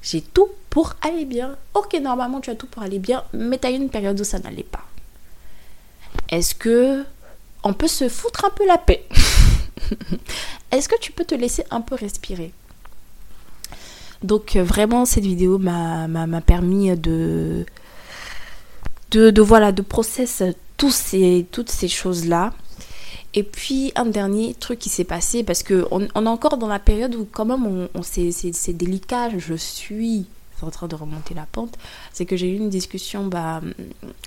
S1: j'ai tout pour aller bien. Ok, normalement tu as tout pour aller bien, mais tu as une période où ça n'allait pas. Est-ce que on peut se foutre un peu la paix? Est-ce que tu peux te laisser un peu respirer? Donc euh, vraiment cette vidéo m'a permis de, de, voilà de process tous ces, toutes ces choses là et puis un dernier truc qui s'est passé, parce qu'on on est encore dans la période où quand même on, on c'est délicat, je suis en train de remonter la pente, c'est que j'ai eu une discussion, bah,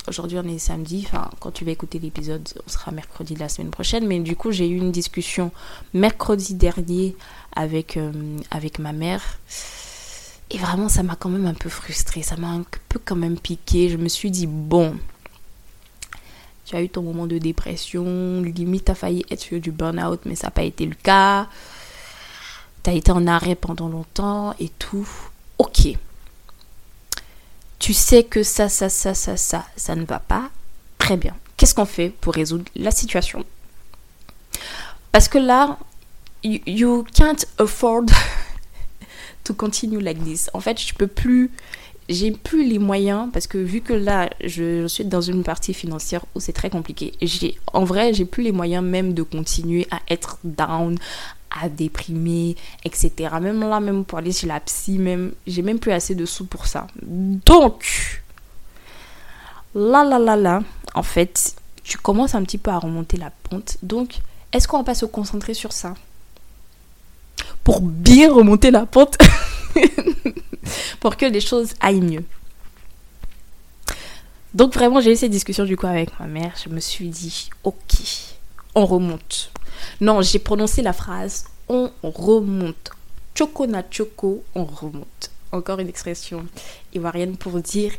S1: aujourd'hui on est samedi, enfin quand tu vas écouter l'épisode, on sera mercredi de la semaine prochaine, mais du coup j'ai eu une discussion mercredi dernier avec, euh, avec ma mère. Et vraiment, ça m'a quand même un peu frustrée, ça m'a un peu quand même piqué. Je me suis dit, bon, tu as eu ton moment de dépression, limite tu as failli être sur du burn-out, mais ça n'a pas été le cas. Tu as été en arrêt pendant longtemps et tout. Ok. Tu sais que ça, ça, ça, ça, ça, ça ne va pas. Très bien. Qu'est-ce qu'on fait pour résoudre la situation? Parce que là, you, can't afford to continue like this. En fait, je peux plus j'ai plus les moyens parce que vu que là je, suis dans une partie financière où c'est très compliqué j'ai en vrai j'ai plus les moyens même de continuer à être down à déprimer, etc. Même là, même pour aller chez la psy, même, j'ai même plus assez de sous pour ça. Donc, là, là, là, là, en fait, tu commences un petit peu à remonter la pente. Donc, est-ce qu'on va pas se concentrer sur ça? Pour bien remonter la pente, pour que les choses aillent mieux. Donc vraiment, j'ai eu cette discussion du coup avec ma mère. Je me suis dit, ok, on remonte. Non, j'ai prononcé la phrase, on remonte. Choco na choco, on remonte. Encore une expression ivoirienne pour dire,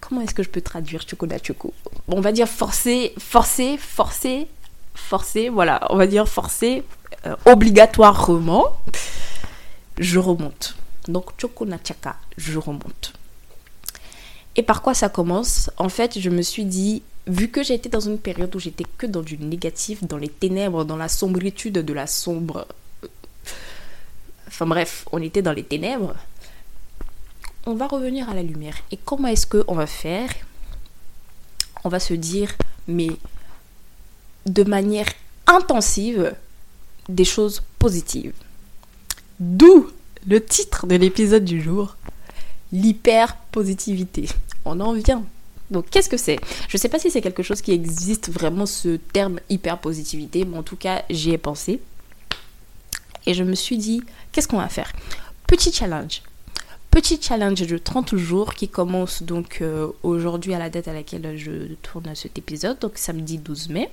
S1: comment est-ce que je peux traduire choco na choco? On va dire forcer, forcer, forcer, forcer, voilà, on va dire forcer, euh, obligatoirement, je remonte. Donc choco na chaka, je remonte. Et par quoi ça commence? En fait, je me suis dit, vu que j'étais dans une période où j'étais que dans du négatif, dans les ténèbres, dans la sombritude de la sombre. Enfin bref, on était dans les ténèbres. On va revenir à la lumière. Et comment est-ce qu'on va faire? On va se dire, mais de manière intensive, des choses positives. D'où le titre de l'épisode du jour, l'hyper-positivité on en vient. Donc qu'est-ce que c'est? Je ne sais pas si c'est quelque chose qui existe vraiment ce terme hyper positivité, mais en tout cas j'y ai pensé. Et je me suis dit, qu'est-ce qu'on va faire? Petit challenge. Petit challenge de 30 jours qui commence donc euh, aujourd'hui à la date à laquelle je tourne cet épisode, donc samedi 12 mai.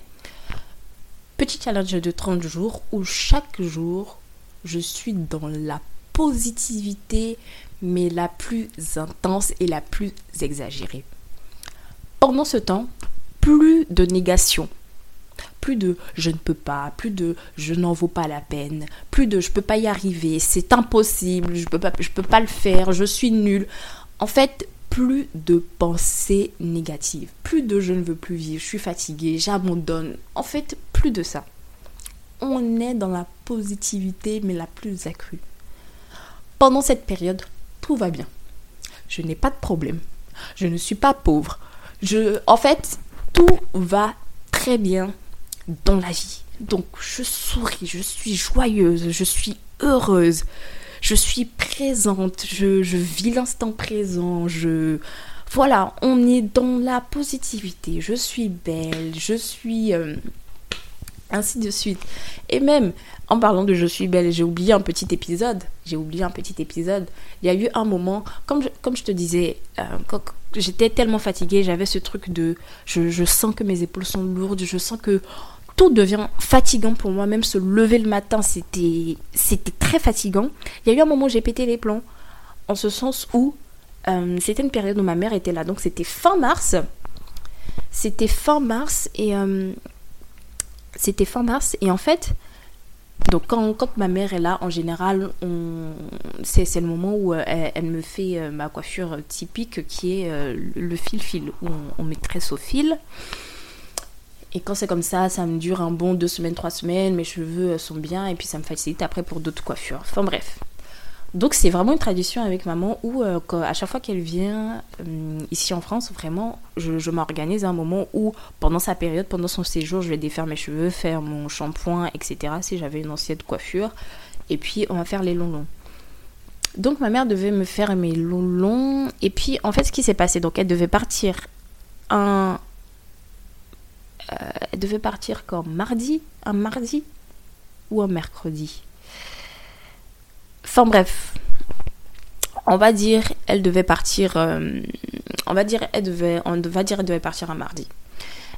S1: Petit challenge de 30 jours où chaque jour je suis dans la positivité, mais la plus intense et la plus exagérée. Pendant ce temps, plus de négation, plus de je ne peux pas, plus de je n'en vaux pas la peine, plus de je peux pas y arriver, c'est impossible, je peux peux pas le faire, je suis nul. En fait, plus de pensées négatives, plus de je ne veux plus vivre, je suis fatiguée, j'abandonne. En fait, plus de ça. On est dans la positivité mais la plus accrue. Pendant cette période, tout va bien. Je n'ai pas de problème. Je ne suis pas pauvre. Je, en fait, tout va très bien dans la vie. Donc, je souris, je suis joyeuse, je suis heureuse, je suis présente, je, vis l'instant présent, je... Voilà, on est dans la positivité. Je suis belle, je suis... Euh, ainsi de suite. Et même, en parlant de Je suis belle, j'ai oublié un petit épisode. J'ai oublié un petit épisode. Il y a eu un moment, comme je, comme je te disais, euh, j'étais tellement fatiguée, j'avais ce truc de je, sens que mes épaules sont lourdes, je sens que tout devient fatigant pour moi. Même se lever le matin, c'était, c'était très fatigant. Il y a eu un moment où j'ai pété les plombs, en ce sens où euh, c'était une période où ma mère était là. Donc c'était fin mars. C'était fin mars et euh, c'était fin mars. Et en fait, donc quand, quand, ma mère est là, en général, c'est, le moment où euh, elle, me fait euh, ma coiffure typique qui est euh, le fil-fil, où on, on, met tresse au fil. Et quand c'est comme ça, ça me dure un bon deux semaines, trois semaines, mes cheveux sont bien et puis ça me facilite après pour d'autres coiffures. Enfin bref. Donc c'est vraiment une tradition avec maman où euh, à chaque fois qu'elle vient euh, ici en France, vraiment, je, m'organise à un moment où pendant sa période, pendant son séjour, je vais défaire mes cheveux, faire mon shampoing, etc. Si j'avais une ancienne coiffure. Et puis on va faire les longs longs. Donc ma mère devait me faire mes longs longs. Et puis en fait ce qui s'est passé, donc elle devait partir un... Euh, elle devait partir quand Mardi Un mardi Ou un mercredi? Enfin bref, on va dire, elle devait partir. Euh, on va dire, elle devait, partir un mardi.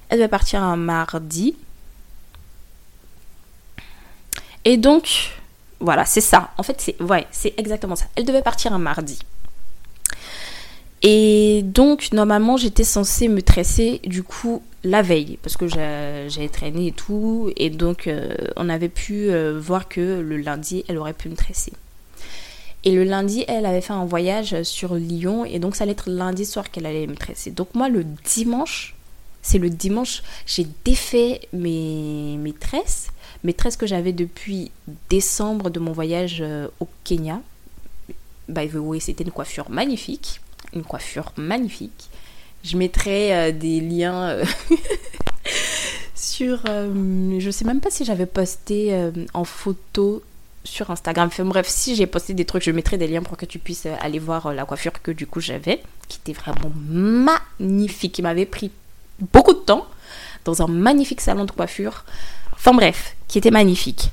S1: Elle devait partir un mardi. Et donc, voilà, c'est ça. En fait, c'est ouais, c'est exactement ça. Elle devait partir un mardi. Et donc, normalement, j'étais censée me tresser, du coup, la veille, parce que j'avais traîné et tout. Et donc, euh, on avait pu euh, voir que le lundi, elle aurait pu me tresser. Et le lundi, elle avait fait un voyage sur Lyon et donc ça allait être lundi soir qu'elle allait me tresser. Donc moi, le dimanche, c'est le dimanche, j'ai défait mes, mes tresses, mes tresses que j'avais depuis décembre de mon voyage euh, au Kenya. By the way, c'était une coiffure magnifique, une coiffure magnifique. Je mettrai euh, des liens euh, sur. Euh, je sais même pas si j'avais posté en photo sur Instagram. Enfin, bref, si j'ai posté des trucs, je mettrai des liens pour que tu puisses euh, aller voir la coiffure que du coup j'avais, qui était vraiment magnifique. qui m'avait pris beaucoup de temps dans un magnifique salon de coiffure. Enfin bref, qui était magnifique.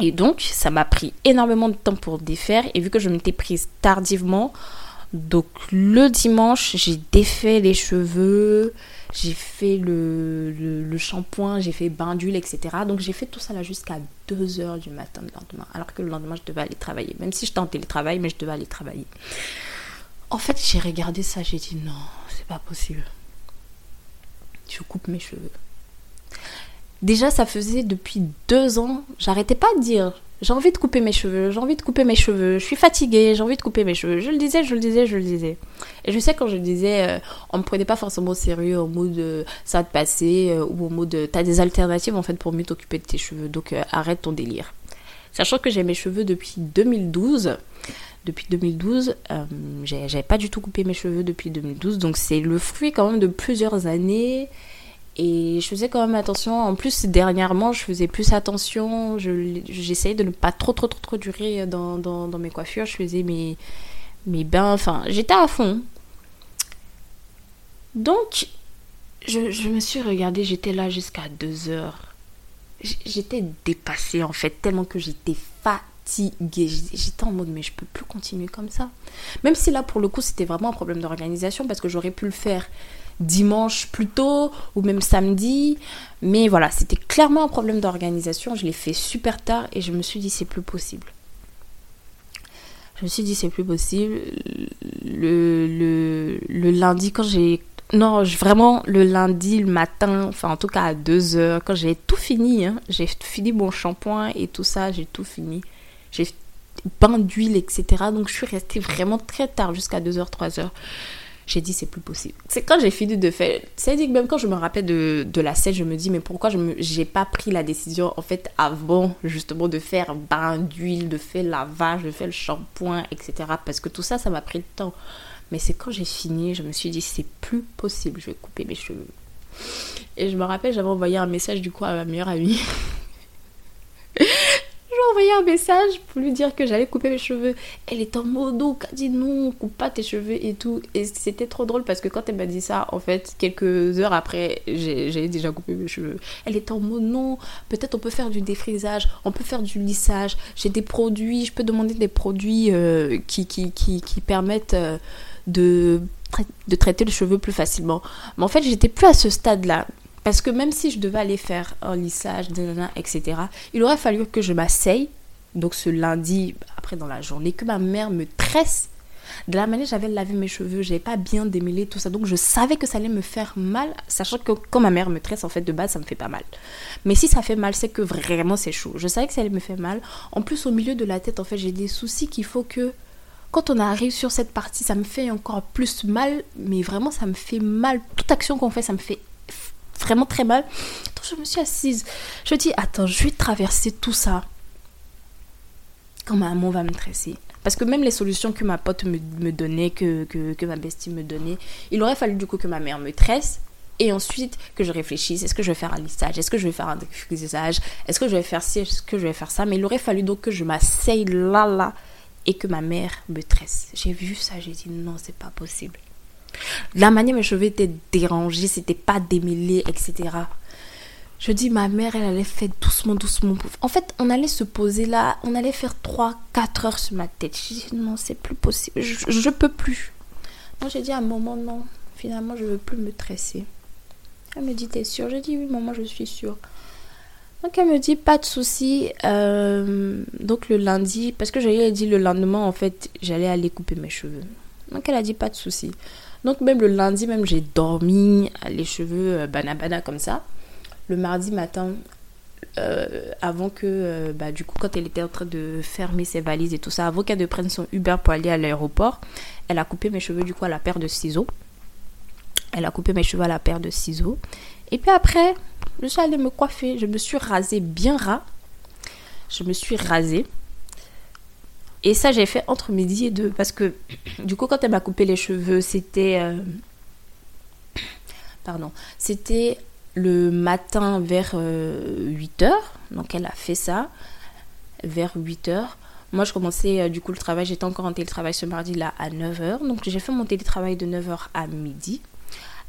S1: Et donc, ça m'a pris énormément de temps pour défaire. Et vu que je m'étais prise tardivement, donc le dimanche, j'ai défait les cheveux, j'ai fait le, le, shampoing, j'ai fait bain d'huile, etc. Donc j'ai fait tout ça là jusqu'à 2h du matin le lendemain. Alors que le lendemain, je devais aller travailler. Même si j'étais en télétravail, mais je devais aller travailler. En fait, j'ai regardé ça, j'ai dit non, c'est pas possible. Je coupe mes cheveux. Déjà, ça faisait depuis deux ans, j'arrêtais pas de dire j'ai envie de couper mes cheveux, j'ai envie de couper mes cheveux, je suis fatiguée, j'ai envie de couper mes cheveux. Je le disais, je le disais, je le disais. Et je sais quand je le disais, euh, on me prenait pas forcément au sérieux en mode euh, ça va te passer euh, ou en mode t'as des alternatives en fait pour mieux t'occuper de tes cheveux. Donc arrête ton délire. Sachant que j'ai mes cheveux depuis 2012. Depuis 2012, j'avais pas du tout coupé mes cheveux depuis 2012. Donc c'est le fruit quand même de plusieurs années et je faisais quand même attention. En plus, dernièrement, je faisais plus attention. J'essayais de ne pas trop, trop, trop, trop durer dans, dans, mes coiffures. Je faisais mes, mes bains. Enfin, j'étais à fond. Donc, je, je me suis regardée. J'étais là jusqu'à 2 heures. J'étais dépassée, en fait, tellement que j'étais fatiguée. J'étais en mode, mais je peux plus continuer comme ça. Même si là, pour le coup, c'était vraiment un problème d'organisation parce que j'aurais pu le faire dimanche plus tôt ou même samedi. Mais voilà, c'était clairement un problème d'organisation. Je l'ai fait super tard et je me suis dit c'est plus possible. Je me suis dit c'est plus possible. Le, le, le lundi quand j'ai... Non, vraiment le lundi, le matin, enfin en tout cas à 2 heures, quand j'ai tout fini, hein, j'ai fini mon shampoing et tout ça, j'ai tout fini. J'ai bain d'huile, etc. Donc je suis restée vraiment très tard, jusqu'à 2h, 3h j'ai dit c'est plus possible. C'est quand j'ai fini de faire. C'est dit que même quand je me rappelle de, de la scène, je me dis mais pourquoi je n'ai pas pris la décision en fait avant justement de faire bain d'huile, de faire lavage, de faire le shampoing, etc. Parce que tout ça, ça m'a pris le temps. Mais c'est quand j'ai fini, je me suis dit c'est plus possible, je vais couper mes cheveux. Et je me rappelle, j'avais envoyé un message du coup à ma meilleure amie. Envoyé un message pour lui dire que j'allais couper mes cheveux. Elle est en mode, a dit non, coupe pas tes cheveux et tout. Et c'était trop drôle parce que quand elle m'a dit ça, en fait, quelques heures après, j'ai déjà coupé mes cheveux. Elle est en mode non, peut-être on peut faire du défrisage, on peut faire du lissage. J'ai des produits, je peux demander des produits euh, qui, qui, qui, qui, permettent euh, de de traiter les cheveux plus facilement. Mais en fait, j'étais plus à ce stade-là. Parce que même si je devais aller faire un lissage, etc., il aurait fallu que je m'asseye, donc ce lundi, après dans la journée, que ma mère me tresse. De la manière j'avais lavé mes cheveux, j'avais pas bien démêlé tout ça, donc je savais que ça allait me faire mal, sachant que quand ma mère me tresse, en fait, de base, ça me fait pas mal. Mais si ça fait mal, c'est que vraiment c'est chaud. Je savais que ça allait me faire mal. En plus, au milieu de la tête, en fait, j'ai des soucis qu'il faut que quand on arrive sur cette partie, ça me fait encore plus mal, mais vraiment ça me fait mal. Toute action qu'on fait, ça me fait vraiment très mal. Donc je me suis assise. Je me dis, attends, je vais traverser tout ça. Quand ma maman va me tresser. Parce que même les solutions que ma pote me, donnait, que, que, ma bestie me donnait, il aurait fallu du coup que ma mère me tresse. Et ensuite, que je réfléchisse, est-ce que je vais faire un lissage, est-ce que je vais faire un défrisage, est-ce que je vais faire ci, est-ce que je vais faire ça? Mais il aurait fallu donc que je m'asseye là, là, et que ma mère me tresse. J'ai vu ça, j'ai dit non, c'est pas possible. La manière mes cheveux étaient dérangés, c'était pas démêlé, etc. Je dis, ma mère, elle allait faire doucement, doucement. En fait, on allait se poser là, on allait faire 3-4 heures sur ma tête. Je dis, non, c'est plus possible, je, je peux plus. Moi, j'ai dit à un moment, non, finalement, je veux plus me tresser. Elle me dit, t'es sûre? J'ai dit, oui, maman, je suis sûre. Donc elle me dit pas de souci. Euh, donc le lundi, parce que j'avais dit le lendemain en fait, j'allais aller couper mes cheveux. Donc elle a dit pas de souci. Donc même le lundi, même j'ai dormi, les cheveux euh, banabana comme ça. Le mardi matin, euh, avant que, euh, bah, du coup, quand elle était en train de fermer ses valises et tout ça, avant qu'elle ne prenne son Uber pour aller à l'aéroport, elle a coupé mes cheveux du coup à la paire de ciseaux. Elle a coupé mes cheveux à la paire de ciseaux. Et puis après, je suis allée me coiffer. Je me suis rasée bien ras. Je me suis rasée. Et ça, j'ai fait entre midi et deux. Parce que, du coup, quand elle m'a coupé les cheveux, c'était. Euh, pardon. C'était le matin vers 8h. Donc elle a fait ça vers 8h. Moi, je commençais du coup le travail, j'étais encore en télétravail ce mardi-là à 9h. Donc j'ai fait mon télétravail de 9h à midi.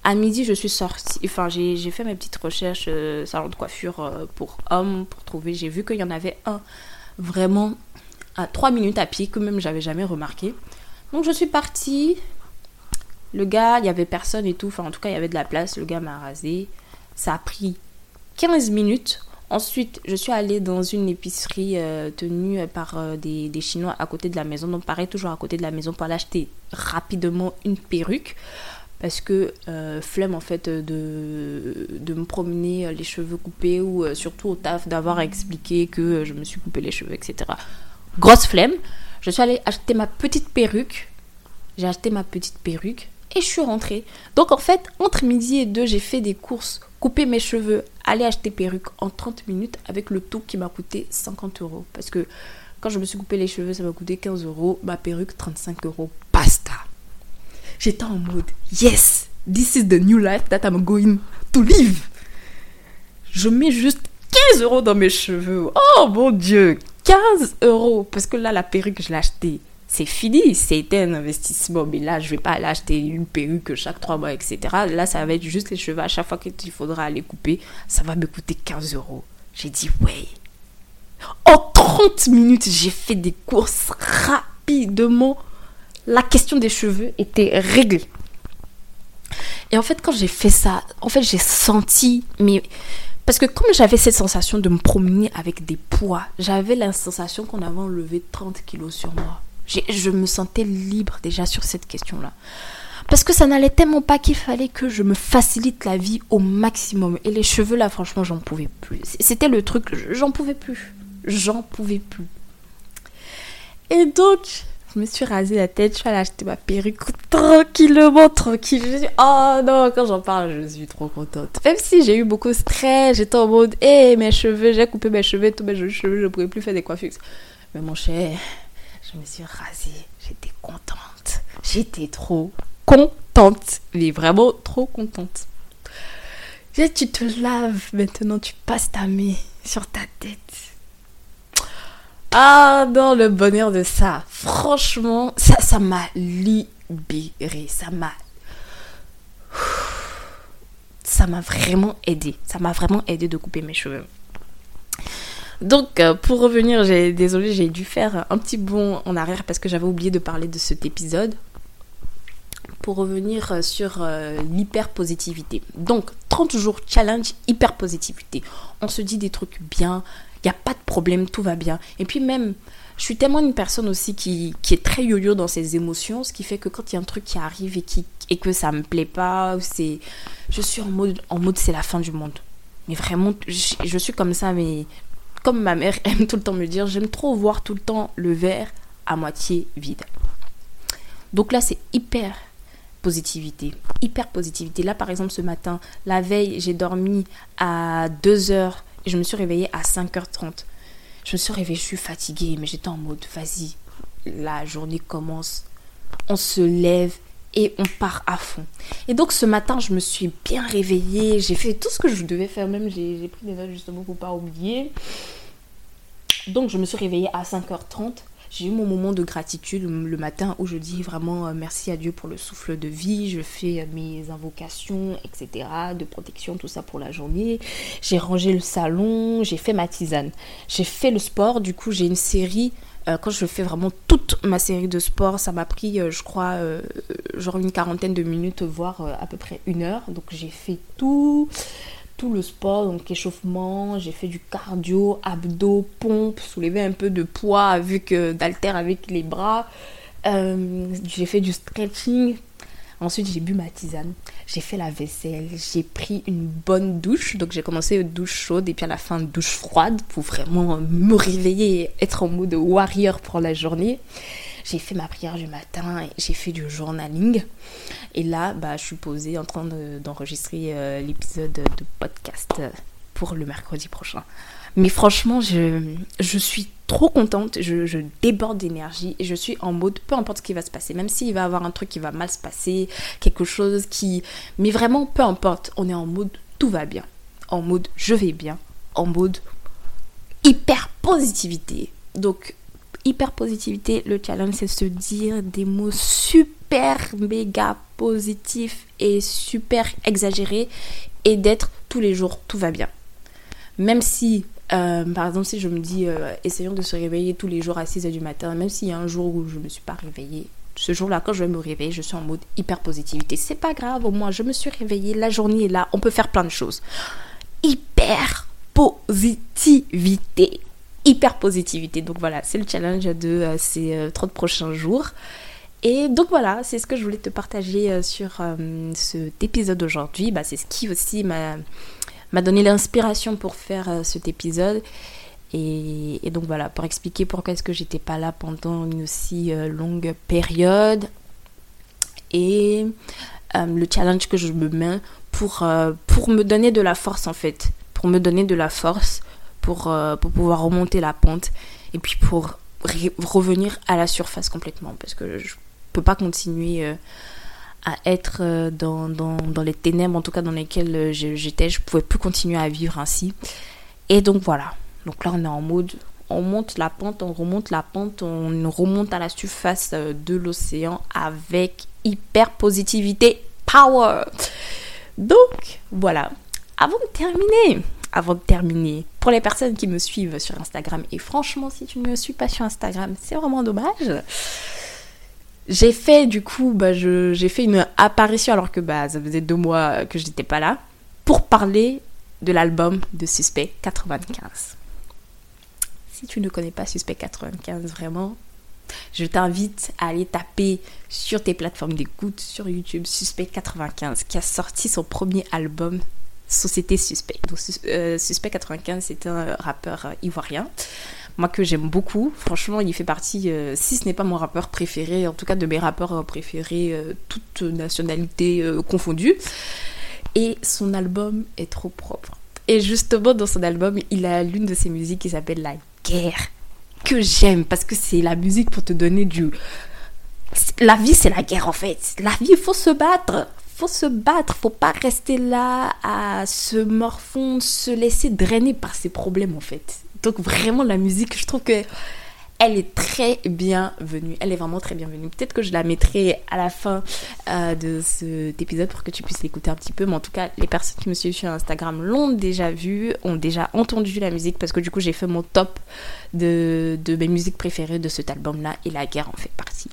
S1: À midi, je suis sortie, enfin j'ai fait mes petites recherches salon de coiffure pour hommes, pour trouver, j'ai vu qu'il y en avait un vraiment à 3 minutes à pied que même j'avais jamais remarqué. Donc je suis partie. Le gars, il y avait personne et tout. Enfin, en tout cas, il y avait de la place. Le gars m'a rasé. Ça a pris 15 minutes. Ensuite, je suis allée dans une épicerie euh, tenue par euh, des, Chinois à côté de la maison. Donc, pareil, toujours à côté de la maison pour aller acheter rapidement une perruque. Parce que euh, flemme en fait de me promener les cheveux coupés ou surtout au taf d'avoir expliqué que je me suis coupé les cheveux, etc grosse flemme. Je suis allée acheter ma petite perruque. J'ai acheté ma petite perruque et je suis rentrée. Donc en fait, entre midi et deux, j'ai fait des courses, couper mes cheveux, aller acheter perruque en 30 minutes avec le tout qui m'a coûté 50 euros. Parce que quand je me suis coupé les cheveux, ça m'a coûté 15 euros. Ma perruque, 35 euros. Basta. J'étais en mode, yes, this is the new life that I'm going to live. Je mets juste 15 euros dans mes cheveux. Oh mon dieu, 15 euros. Parce que là, la perruque, je l'ai achetée. C'est fini, c'était un investissement. Mais là, je vais pas aller acheter une perruque chaque 3 mois, etc. Là, ça va être juste les cheveux. À chaque fois qu'il faudra aller couper, ça va me coûter 15 euros. J'ai dit, ouais. En 30 minutes, j'ai fait des courses rapidement. La question des cheveux était réglée. Et en fait, quand j'ai fait ça, en fait, j'ai senti, mais parce que comme j'avais cette sensation de me promener avec des poids, j'avais la sensation qu'on avait enlevé 30 kilos sur moi. Je me sentais libre déjà sur cette question-là. Parce que ça n'allait tellement pas qu'il fallait que je me facilite la vie au maximum. Et les cheveux, là, franchement, j'en pouvais plus. C'était le truc, j'en pouvais plus. J'en pouvais plus. Et donc, je me suis rasé la tête, je suis allée acheter ma perruque tranquillement, tranquille. Je suis, oh non, quand j'en parle, je suis trop contente. Même si j'ai eu beaucoup de stress, j'étais en mode, hé, mes cheveux, j'ai coupé mes cheveux, tous mes cheveux, je ne pouvais plus faire des coiffures. Mais mon cher, je me suis rasée, j'étais contente. J'étais trop contente, mais vraiment trop contente. tu te laves, maintenant tu passes ta main sur ta tête ah non, le bonheur de ça. Franchement, ça, m'a libéré. Ça m'a. Ça m'a vraiment aidé. Ça m'a vraiment aidé de couper mes cheveux. Donc, euh, pour revenir, j'ai, désolé, j'ai dû faire un petit bond en arrière parce que j'avais oublié de parler de cet épisode. Pour revenir sur euh, l'hyper-positivité. Donc, 30 jours challenge hyper-positivité. On se dit des trucs bien, il n'y a pas de problème, tout va bien. Et puis même, je suis tellement une personne aussi qui, est très yo-yo dans ses émotions, ce qui fait que quand il y a un truc qui arrive et, que ça me plaît pas, c'est, je suis en mode, c'est la fin du monde. Mais vraiment, je, je suis comme ça, mais comme ma mère aime tout le temps me dire, j'aime trop voir tout le temps le verre à moitié vide. Donc là, c'est hyper positivité, hyper positivité. Là, par exemple, ce matin, la veille, j'ai dormi à 2 heures je me suis réveillée à 5h30. Je me suis réveillée, je suis fatiguée, mais j'étais en mode, vas-y, la journée commence, on se lève et on part à fond. Et donc ce matin, je me suis bien réveillée, j'ai fait tout ce que je devais faire, même j'ai pris des notes justement pour pas oublier. Donc je me suis réveillée à 5h30 j'ai eu mon moment de gratitude le matin où je dis vraiment euh, merci à Dieu pour le souffle de vie. Je fais euh, mes invocations, etc., de protection, tout ça pour la journée. J'ai rangé le salon, j'ai fait ma tisane. J'ai fait le sport, du coup j'ai une série euh, quand je fais vraiment toute ma série de sport, ça m'a pris, je crois, genre une quarantaine de minutes, voire à peu près une heure. Donc j'ai fait tout le sport, donc échauffement, j'ai fait du cardio, abdos, pompe, soulever un peu de poids avec d'alter avec les bras. Euh, j'ai fait du stretching. Ensuite, j'ai bu ma tisane. J'ai fait la vaisselle. J'ai pris une bonne douche. Donc, j'ai commencé une douche chaude et puis à la fin, douche froide pour vraiment me réveiller et être en mode warrior pour la journée. J'ai fait ma prière du matin, j'ai fait du journaling. Et là, bah, je suis posée en train d'enregistrer euh, l'épisode de podcast pour le mercredi prochain. Mais franchement, je, je suis trop contente, je, je déborde d'énergie et je suis en mode peu importe ce qui va se passer, même s'il va y avoir un truc qui va mal se passer, quelque chose qui... Mais vraiment, peu importe, on est en mode tout va bien. en mode je vais bien, en mode hyper positivité. Donc, hyper positivité, le challenge, c'est se dire des mots super méga positifs et super exagérés et d'être tous les jours, tout va bien. Même si, euh, par exemple, si je me dis, euh, essayons de se réveiller tous les jours à 6h du matin, même s'il y a un jour où je ne me suis pas réveillée, ce jour-là, quand je vais me réveiller, je suis en mode hyper positivité. C'est pas grave, au moins, je me suis réveillée, la journée est là, on peut faire plein de choses. Hyper positivité. Hyper positivité. Donc voilà, c'est le challenge de euh, ces 30 prochains jours. Et donc voilà, c'est ce que je voulais te partager sur cet épisode d'aujourd'hui. Bah, c'est ce qui aussi m'a donné l'inspiration pour faire euh, cet épisode. Et, donc voilà, pour expliquer pourquoi est-ce que j'étais pas là pendant une aussi euh, longue période. Et euh, le challenge que je me mets pour, pour me donner de la force en fait. Pour me donner de la force pour, pour pouvoir remonter la pente. Et puis pour revenir à la surface complètement. Parce que je peux pas continuer à être euh, dans, les ténèbres, en tout cas dans lesquelles euh, j'étais. Je pouvais plus continuer à vivre ainsi. Et donc voilà. Donc là, on est en mode, on monte la pente, on remonte la pente, on remonte à la surface euh, de l'océan avec hyper positivité, power. Donc voilà. Avant de terminer, avant de terminer, pour les personnes qui me suivent sur Instagram, et franchement, si tu ne me suis pas sur Instagram, c'est vraiment dommage j'ai fait du coup, bah, j'ai fait une apparition alors que bah, ça faisait deux mois que je n'étais pas là pour parler de l'album de Suspect 95. Si tu ne connais pas Suspect 95 vraiment, je t'invite à aller taper sur tes plateformes d'écoute sur YouTube Suspect 95 qui a sorti son premier album Société Suspect. Donc euh, Suspect 95 c'est un rappeur euh, ivoirien moi que j'aime beaucoup. Franchement, il fait partie, euh, si ce n'est pas mon rappeur préféré, en tout cas de mes rappeurs euh, préférés, euh, toutes nationalités confondues. Et son album est trop propre. Et justement, dans son album, il a l'une de ses musiques qui s'appelle La guerre, que j'aime parce que c'est la musique pour te donner du. La vie, c'est la guerre en fait. La vie, il faut se battre faut se battre, faut pas rester là à se morfondre, se laisser drainer par ses problèmes en fait. Donc vraiment la musique, je trouve que elle est très bienvenue. Elle est vraiment très bienvenue. Peut-être que je la mettrai à la fin euh, de cet épisode pour que tu puisses l'écouter un petit peu. Mais en tout cas, les personnes qui me suivent sur Instagram l'ont déjà vu, ont déjà entendu la musique parce que du coup, j'ai fait mon top de, de mes musiques préférées de cet album-là et la guerre en fait partie.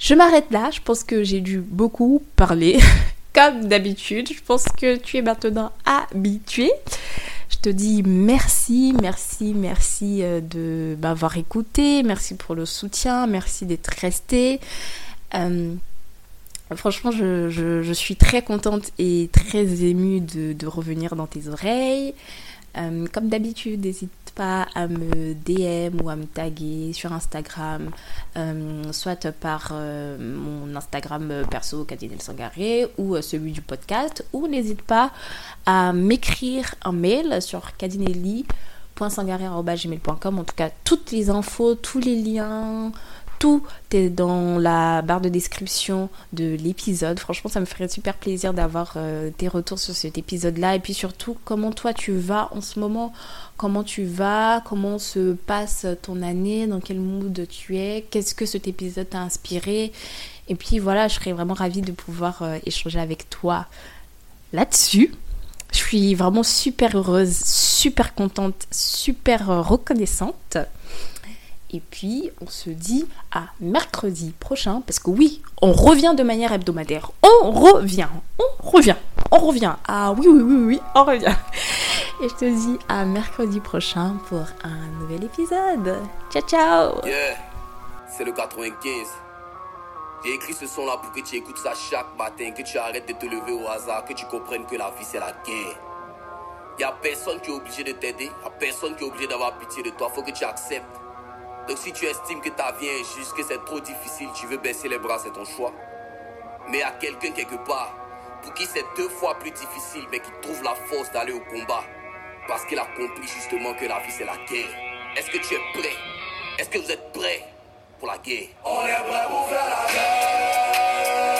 S1: Je m'arrête là. Je pense que j'ai dû beaucoup parler. Comme d'habitude, je pense que tu es maintenant habitué. Je te dis merci, merci, merci euh, de m'avoir écouté, merci pour le soutien, merci d'être resté. Euh, franchement, je, suis très contente et très émue de, revenir dans tes oreilles. Euh, comme d'habitude, n'hésite pas à me DM ou à me taguer sur Instagram, euh, soit par euh, mon Instagram perso Kadinel Sangaré ou celui du podcast, ou n'hésite pas à m'écrire un mail sur kadinelli.sangaré.gmail.com. En tout cas, toutes les infos, tous les liens, tout est dans la barre de description de l'épisode. Franchement, ça me ferait super plaisir d'avoir euh, tes retours sur cet épisode-là. Et puis surtout, comment toi tu vas en ce moment? Comment tu vas? Comment se passe ton année? Dans quel mood tu es? Qu'est-ce que cet épisode t'a inspiré? Et puis voilà, je serais vraiment ravie de pouvoir euh, échanger avec toi là-dessus. Je suis vraiment super heureuse, super contente, super euh, reconnaissante. Et puis, on se dit à mercredi prochain, parce que oui, on revient de manière hebdomadaire. On revient, on revient, on revient. Ah oui, oui, oui, oui, on revient. Et je te dis à mercredi prochain pour un nouvel épisode. Ciao, ciao
S2: Yeah, c'est le 95. J'ai écrit ce son-là pour que tu écoutes ça chaque matin, que tu arrêtes de te lever au hasard, que tu comprennes que la vie c'est la guerre. Y a personne qui est obligé de t'aider, y a personne qui est obligé d'avoir pitié de toi, faut que tu acceptes. Donc si tu estimes que ta vie est injuste, que c'est trop difficile, tu veux baisser les bras, c'est ton choix. Mais a quelqu'un quelque part pour qui c'est deux fois plus difficile, mais qui trouve la force d'aller au combat. Parce qu'il a compris justement que la vie c'est la guerre. Est-ce que tu es prêt? Est-ce que vous êtes prêts pour la guerre?
S3: On est prêt pour faire la guerre.